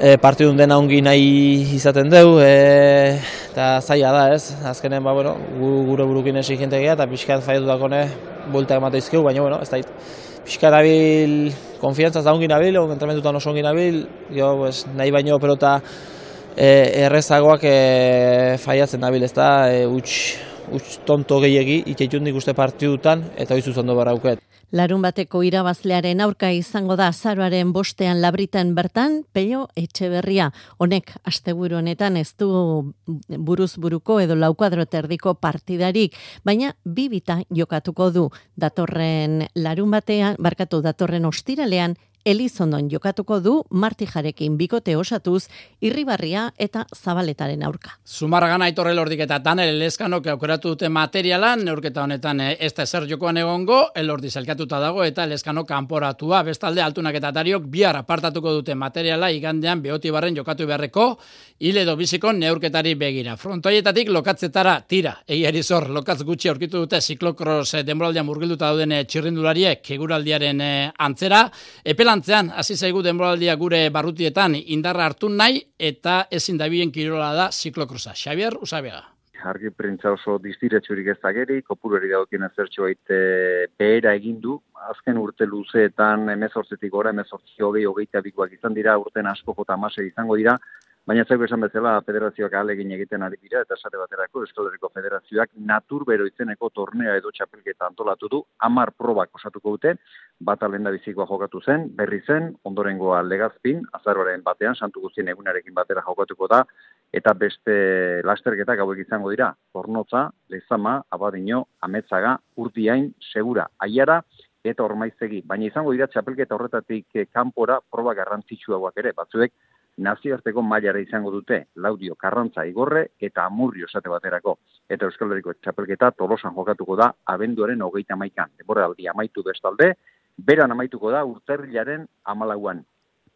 Speaker 35: e, partidun dena ongi nahi izaten dugu, e, eta zaila da ez, azkenen ba, bueno, gure burukin exigentegia eta pixkat faiatu dakone bulta emate izkeu, baina bueno, ez da pixkat nabil, konfiantzaz da ongi nabil, entramentutan oso ongi nabil, jo, pues, nahi baino pelota e, errezagoak e, faiatzen nabil, ez da, e, utx, utx tonto gehiagi, ikeitun nik uste partidutan, eta hori zuzondo barauket.
Speaker 51: Larun bateko irabazlearen aurka izango da azaroaren bostean labritan bertan, pello etxeberria. Honek, asteburu honetan ez du buruz buruko edo laukuadro terdiko partidarik, baina bibita jokatuko du datorren larun batean, barkatu datorren ostiralean, Elizondon jokatuko du martijarekin bikote osatuz irribarria eta zabaletaren aurka.
Speaker 4: Zumarragan aitorre lordik eta Daniel Eleskanok aukeratu dute materiala, neurketa honetan eh, ez da ezer jokoan egongo, elordi zelkatuta dago eta Eleskanok kanporatua, bestalde altunak eta tariok bihar apartatuko dute materiala igandean behoti barren jokatu beharreko, hile edo biziko neurketari begira. Frontoietatik lokatzetara tira, egiari zor, lokatz gutxi aurkitu dute ziklokros eh, denboraldian murgilduta dauden eh, txirrindulariek keguraldiaren antzera, epelan antzean, hasi zaigu denboraldia gure barrutietan indarra hartu nahi eta ezin dabien kirola da ziklokrosa. Xavier Usabega.
Speaker 53: Argi printza oso distiretsurik ez dageri, kopureri daukien ezertxo baite behera egindu. Azken urte luzeetan emezortzetik gora, emezortzi hogei, hogeita bikoak izan dira, urten asko jota izango dira, Baina zaigu esan bezala federazioak alegin egiten ari dira eta esate baterako Euskal Herriko Federazioak naturbero izeneko tornea edo txapelketa antolatu du, amar probak osatuko dute, bat alenda bizikoa jokatu zen, berri zen, ondorengoa legazpin, azaroaren batean, santu guztien egunarekin batera jokatuko da, eta beste lasterketak hauek izango dira, pornotza, lezama, abadino, ametzaga, urtiain, segura, aiara, eta ormaizegi. Baina izango dira txapelketa horretatik kanpora proba garrantzitsuagoak ere, batzuek nazioarteko mailara izango dute Laudio Karrantza Igorre eta Amurrio esate baterako. Eta Euskal Herriko txapelketa tolosan jokatuko da abenduaren hogeita maikan. Debora aldi amaitu bestalde, beran amaituko da urterrilaren amalauan.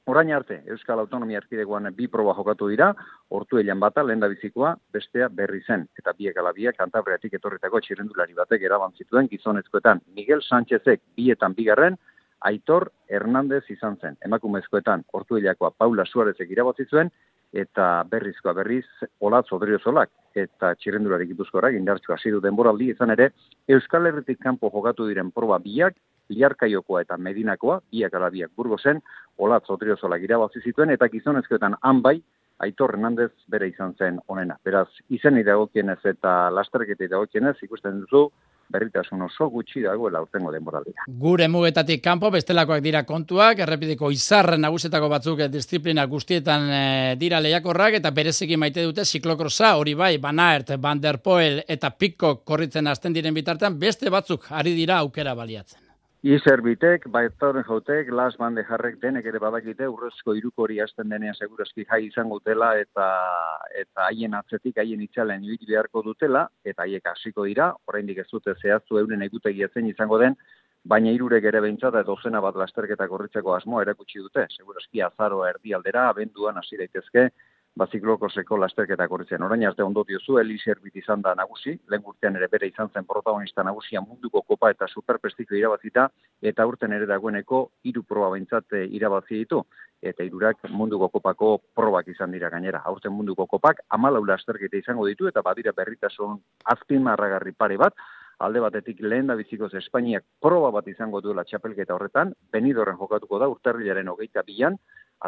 Speaker 53: Orain arte, Euskal Autonomia Erkidegoan bi proba jokatu dira, hortu elan bata, lehen bizikoa, bestea berri zen. Eta biek alabia, kantabreatik etorritako txirrendulari batek erabantzituen gizonezkoetan. Miguel Sánchezek bietan bigarren, Aitor Hernandez izan zen. Emakumezkoetan Ortuilakoa Paula Suarezek irabazi zuen eta berrizkoa berriz Olatz Odriozolak eta Txirrendulari Gipuzkoara indartsu hasi du denboraldi izan ere Euskal Herritik kanpo jokatu diren proba biak Liarkaiokoa eta Medinakoa, biak ala biak Burgosen, Olatz Odriozolak irabazi zituen eta gizonezkoetan hanbai Aitor Hernandez bere izan zen onena. Beraz, izen idagokienez eta lasterketa idagokienez ikusten duzu, berritasun oso gutxi dagoela urtengo denboraldia.
Speaker 4: Gure mugetatik kanpo bestelakoak dira kontuak, errepideko izarren nagusetako batzuk disiplina guztietan e, dira lehiakorrak eta bereziki maite dute ziklokrosa, hori bai, Banaert, Van der Poel eta Pico korritzen hasten diren bitartean, beste batzuk ari dira aukera baliatzen.
Speaker 53: Izerbitek, baitauren jautek, las bande jarrek denek ere badakite, urrezko irukori hasten denean segurazki jai izango dutela eta eta haien atzetik, haien itxalen ibili beharko dutela, eta haiek hasiko dira, oraindik ez dute zehaztu euren egutegia zen izango den, baina irurek ere behintzat eta dozena bat lasterketa korritzeko asmoa erakutsi dute, segurazki azaro erdi aldera, abenduan hasi daitezke, baziklokoseko lasterketa korritzen. Orain arte ondo diozu, Eliserbit izan da nagusi, lehen urtean ere bere izan zen protagonista nagusia munduko kopa eta superprestigio irabazita, eta urten ere dagoeneko hiru proba behintzat eh, irabazi ditu, eta irurak munduko kopako probak izan dira gainera. Aurten munduko kopak amalau lasterketa izango ditu, eta badira berritasun azpin marragarri pare bat, alde batetik lehen da bizikoz Espainiak proba bat izango duela txapelketa horretan, benidorren jokatuko da urtarrilaren hogeita bilan,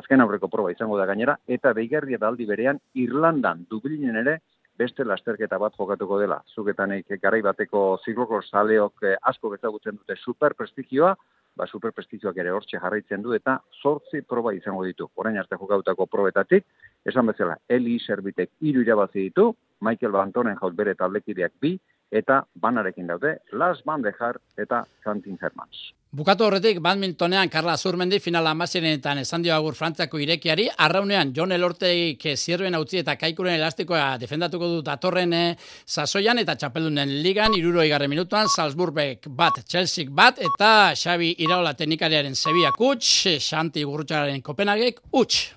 Speaker 53: azken aurreko proba izango da gainera, eta deigarria da aldi berean Irlandan Dublinen ere beste lasterketa bat jokatuko dela. Zuketanek garai bateko zikloko saleok eh, asko ezagutzen dute superprestigioa, ba superprestigioak ere hortxe jarraitzen du eta zortzi proba izango ditu. Orain arte jokatutako probetatik, esan bezala, Eli Serbitek hiru irabazi ditu, Michael Bantonen jaut bere taldekideak bi, eta banarekin daude, Las Bandejar eta Santin Hermans.
Speaker 4: Bukatu horretik, badmintonean Karla Zurmendi final amazirenetan esan dio agur frantzako irekiari, arraunean Jon Elorteik zierbuen utzi eta kaikuren elastikoa defendatuko du datorren eh, sasoian eta txapeldunen ligan, iruro igarre minutuan, Salzburgek bat, Chelsea bat, eta Xabi Iraola teknikariaren Sebiak utx, Xanti Gurrutxararen Kopenhagek utx.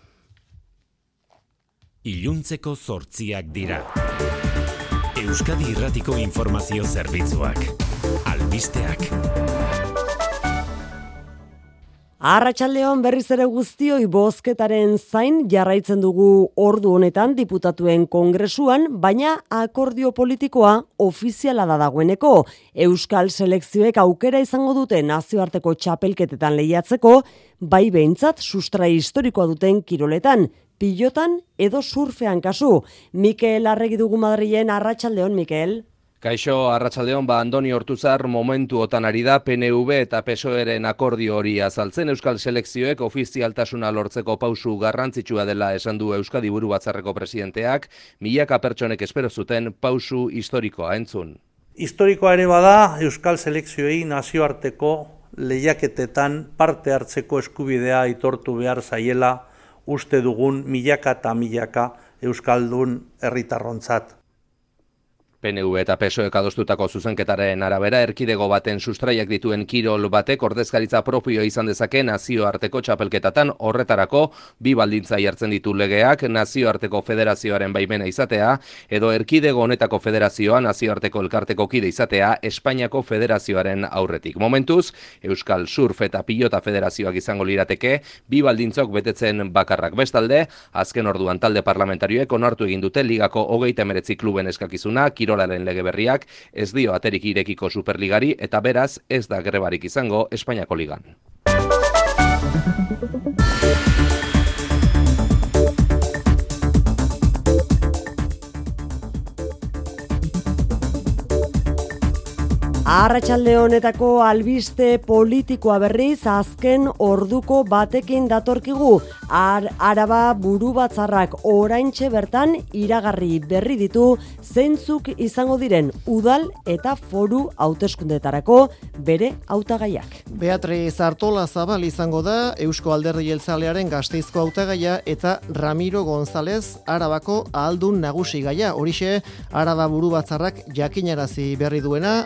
Speaker 1: Iluntzeko zortziak dira. Euskadi Irratiko Informazio Zerbitzuak. Albisteak.
Speaker 2: Arratxaldeon berriz ere guztioi bozketaren zain jarraitzen dugu ordu honetan diputatuen kongresuan, baina akordio politikoa ofiziala da dagoeneko. Euskal selekzioek aukera izango dute nazioarteko txapelketetan lehiatzeko, bai behintzat sustrai historikoa duten kiroletan, pilotan edo surfean kasu. Mikel Arregi dugu Madrilen Arratxaldeon, Mikel.
Speaker 3: Kaixo, Arratsaldeon ba Andoni Hortuzar momentu otan ari da PNV eta PSOEren akordio hori azaltzen Euskal Selekzioek ofizialtasuna lortzeko pausu garrantzitsua dela esan du Euskadi Buru Batzarreko presidenteak, milaka pertsonek espero zuten pausu historikoa entzun.
Speaker 54: Historikoa ere bada Euskal Selekzioei nazioarteko lehiaketetan parte hartzeko eskubidea aitortu behar zaiela uste dugun milaka eta milaka Euskaldun herritarrontzat.
Speaker 3: PNV eta PSOek adostutako zuzenketaren arabera erkidego baten sustraiak dituen kirol batek ordezkaritza propio izan dezake nazioarteko txapelketatan horretarako bi baldintza jartzen ditu legeak nazioarteko federazioaren baimena izatea edo erkidego honetako federazioa nazioarteko elkarteko kide izatea Espainiako federazioaren aurretik. Momentuz, Euskal Surf eta Pilota Federazioak izango lirateke bi baldintzok betetzen bakarrak bestalde, azken orduan talde parlamentarioek onartu egin dute ligako hogeita emeretzi kluben eskakizuna, kirolaren lege berriak ez dio aterik irekiko superligari eta beraz ez da grebarik izango Espainiako ligan.
Speaker 2: Arratxalde honetako albiste politikoa berriz azken orduko batekin datorkigu. Ar, araba buru batzarrak oraintxe bertan iragarri berri ditu zeintzuk izango diren udal eta foru hauteskundetarako bere hautagaiak.
Speaker 55: Beatriz Artola Zabal izango da Eusko Alderdi Jeltzalearen gazteizko hautagaia eta Ramiro González arabako ahaldun nagusi gaia. Horixe, araba buru batzarrak jakinarazi berri duena,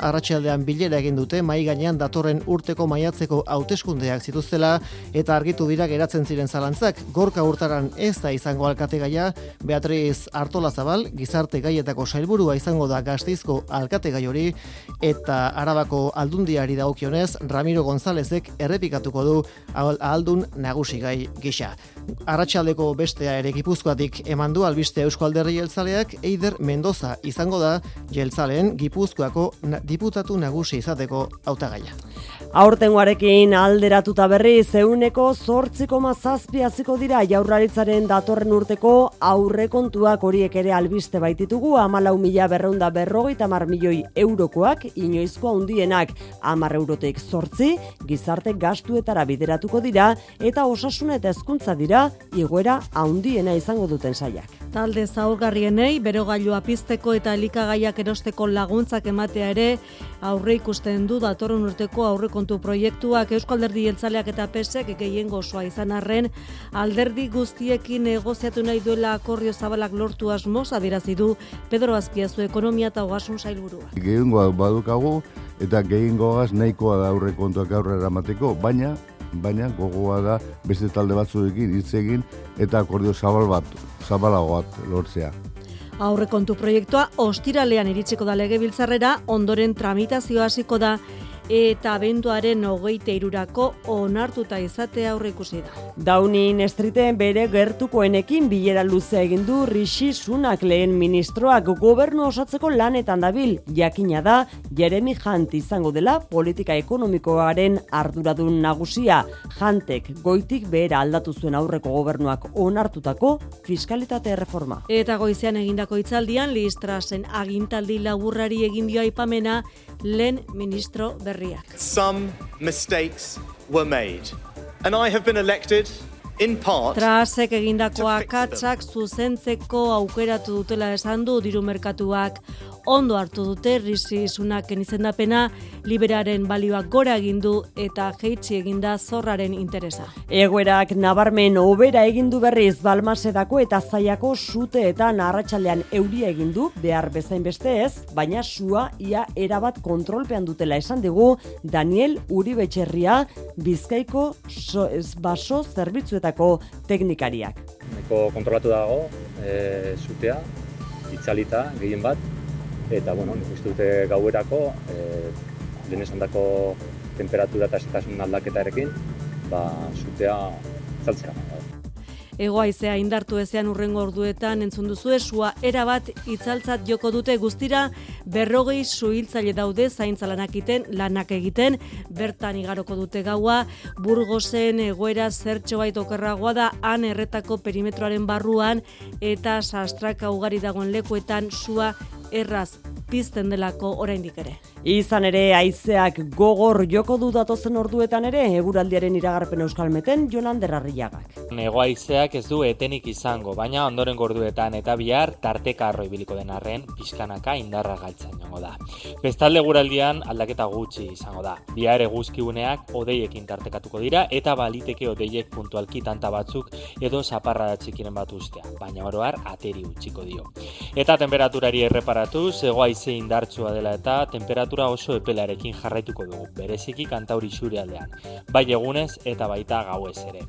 Speaker 55: arratxalde bilera egin dute mai gainean datorren urteko maiatzeko hauteskundeak zituztela eta argitu dira geratzen ziren zalantzak gorka urtaran ez da izango alkategaia Beatriz Artola Zabal gizarte gaietako sailburua izango da Gasteizko alkategai hori eta Arabako aldundiari dagokionez Ramiro Gonzálezek errepikatuko du ahaldun nagusi gai gisa. Arratxaldeko bestea ere Gipuzkoatik eman du albiste Eusko Alderri Jeltzaleak Eider Mendoza izango da Jeltzaleen Gipuzkoako diputatu nagusi izateko hautagaia.
Speaker 2: Aurtengoarekin alderatuta berri zeuneko zortziko mazazpi aziko dira jaurlaritzaren datorren urteko aurrekontuak horiek ere albiste baititugu amalau mila berreunda berrogeita mar milioi eurokoak inoizko handienak amar eurotek zortzi gizarte gastuetara bideratuko dira eta osasuna eta hezkuntza dira dira igoera handiena izango duten saiak.
Speaker 5: Talde zaurgarrienei berogailua pizteko eta elikagaiak erosteko laguntzak ematea ere aurre ikusten du datorren urteko aurrekontu proiektuak Eusko Alderdi Jeltzaleak eta PSek gehien gozoa izan arren alderdi guztiekin negoziatu nahi duela akordio zabalak lortu asmoz adirazi du Pedro Azpiazu ekonomia eta ogasun sailburua.
Speaker 54: Gehiengoa badukagu eta gehiengoaz nahikoa da aurrekontuak aurrera eramateko, baina baina gogoa da beste talde batzuekin hitz egin eta akordio zabal bat zabalagoak lortzea.
Speaker 5: Aurrekontu proiektua ostiralean iritsiko da legebiltzarrera, ondoren tramitazioa hasiko da eta abenduaren hogeite irurako onartuta izate aurre ikusi da.
Speaker 2: Daunin estriten bere gertukoenekin bilera luzea egin du Rishi Sunak lehen ministroak gobernu osatzeko lanetan dabil. Jakina da Jeremy Hunt izango dela politika ekonomikoaren arduradun nagusia. Huntek goitik behera aldatu zuen aurreko gobernuak onartutako fiskalitate reforma.
Speaker 5: Eta goizean egindako itzaldian Listrasen agintaldi laburrari egin dio aipamena lehen ministro berriak.
Speaker 56: Some mistakes were made. And I have been elected in part
Speaker 5: Trasek egindako akatzak zuzentzeko aukeratu dutela esan du diru merkatuak ondo hartu dute risi sunaken izendapena liberaren balioak gora egin du eta jeitsi eginda zorraren interesa.
Speaker 2: Egoerak nabarmen obera egin du berriz Balmasedako eta Zaiako suteetan arratsaldean euria egin du behar bezain beste ez, baina sua ia erabat kontrolpean dutela esan digu Daniel Uribetxerria Bizkaiko so, baso zerbitzuetako teknikariak.
Speaker 32: Neko kontrolatu dago, e, zutea, itzalita, gehien bat, eta bueno, nik uste dute gauerako, e, lehen esan dako temperatura eta aldaketarekin, ba, zutea zaltzea.
Speaker 5: Egoaizea indartu ezean urrengo orduetan entzun duzu esua erabat itzaltzat joko dute guztira berrogei suhiltzaile daude zaintza lanak egiten, lanak egiten, bertan igaroko dute gaua, burgozen egoera zertxo bait okerragoa da, han erretako perimetroaren barruan eta sastraka ugari dagoen lekuetan sua erraz pizten delako oraindik ere.
Speaker 2: Izan ere, haizeak gogor joko du datozen orduetan ere, eguraldiaren iragarpen euskalmeten Jonan Derrarriagak.
Speaker 10: Nego haizeak ez du etenik izango, baina ondoren gorduetan eta bihar tarteka arroi biliko den arren, pixkanaka indarra galtzen jongo da. Bestalde guraldian aldaketa gutxi izango da. Bihar eguzkiuneak odeiekin tartekatuko dira eta baliteke odeiek puntualki tanta batzuk edo zaparra da txikiren bat ustea, baina oroar ateri utxiko dio. Eta temperaturari erreparatuz, ego haize indartsua dela eta temperatura oso epelarekin jarraituko dugu, bereziki kantauri xure aldean, bai egunez eta baita gauez ere.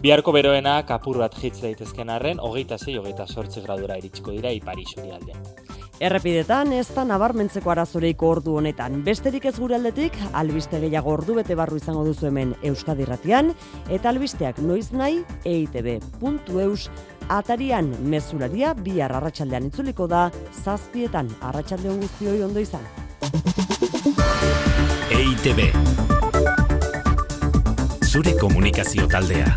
Speaker 10: Biharko beroenak apur bat hitz daitezken arren, hogeita zei, hogeita sortzi gradura iritsiko dira ipari xuri aldean.
Speaker 2: Errepidetan ez da nabarmentzeko arazoreiko ordu honetan. Besterik ez gure aldetik, albiste gehiago ordu bete barru izango duzu hemen Euskadi Ratian, eta albisteak noiz nahi eitb.eus atarian mezularia bihar arratsaldean itzuliko da zazpietan arratsalde guztioi ondo izan.
Speaker 1: EITB Zure komunikazio taldea.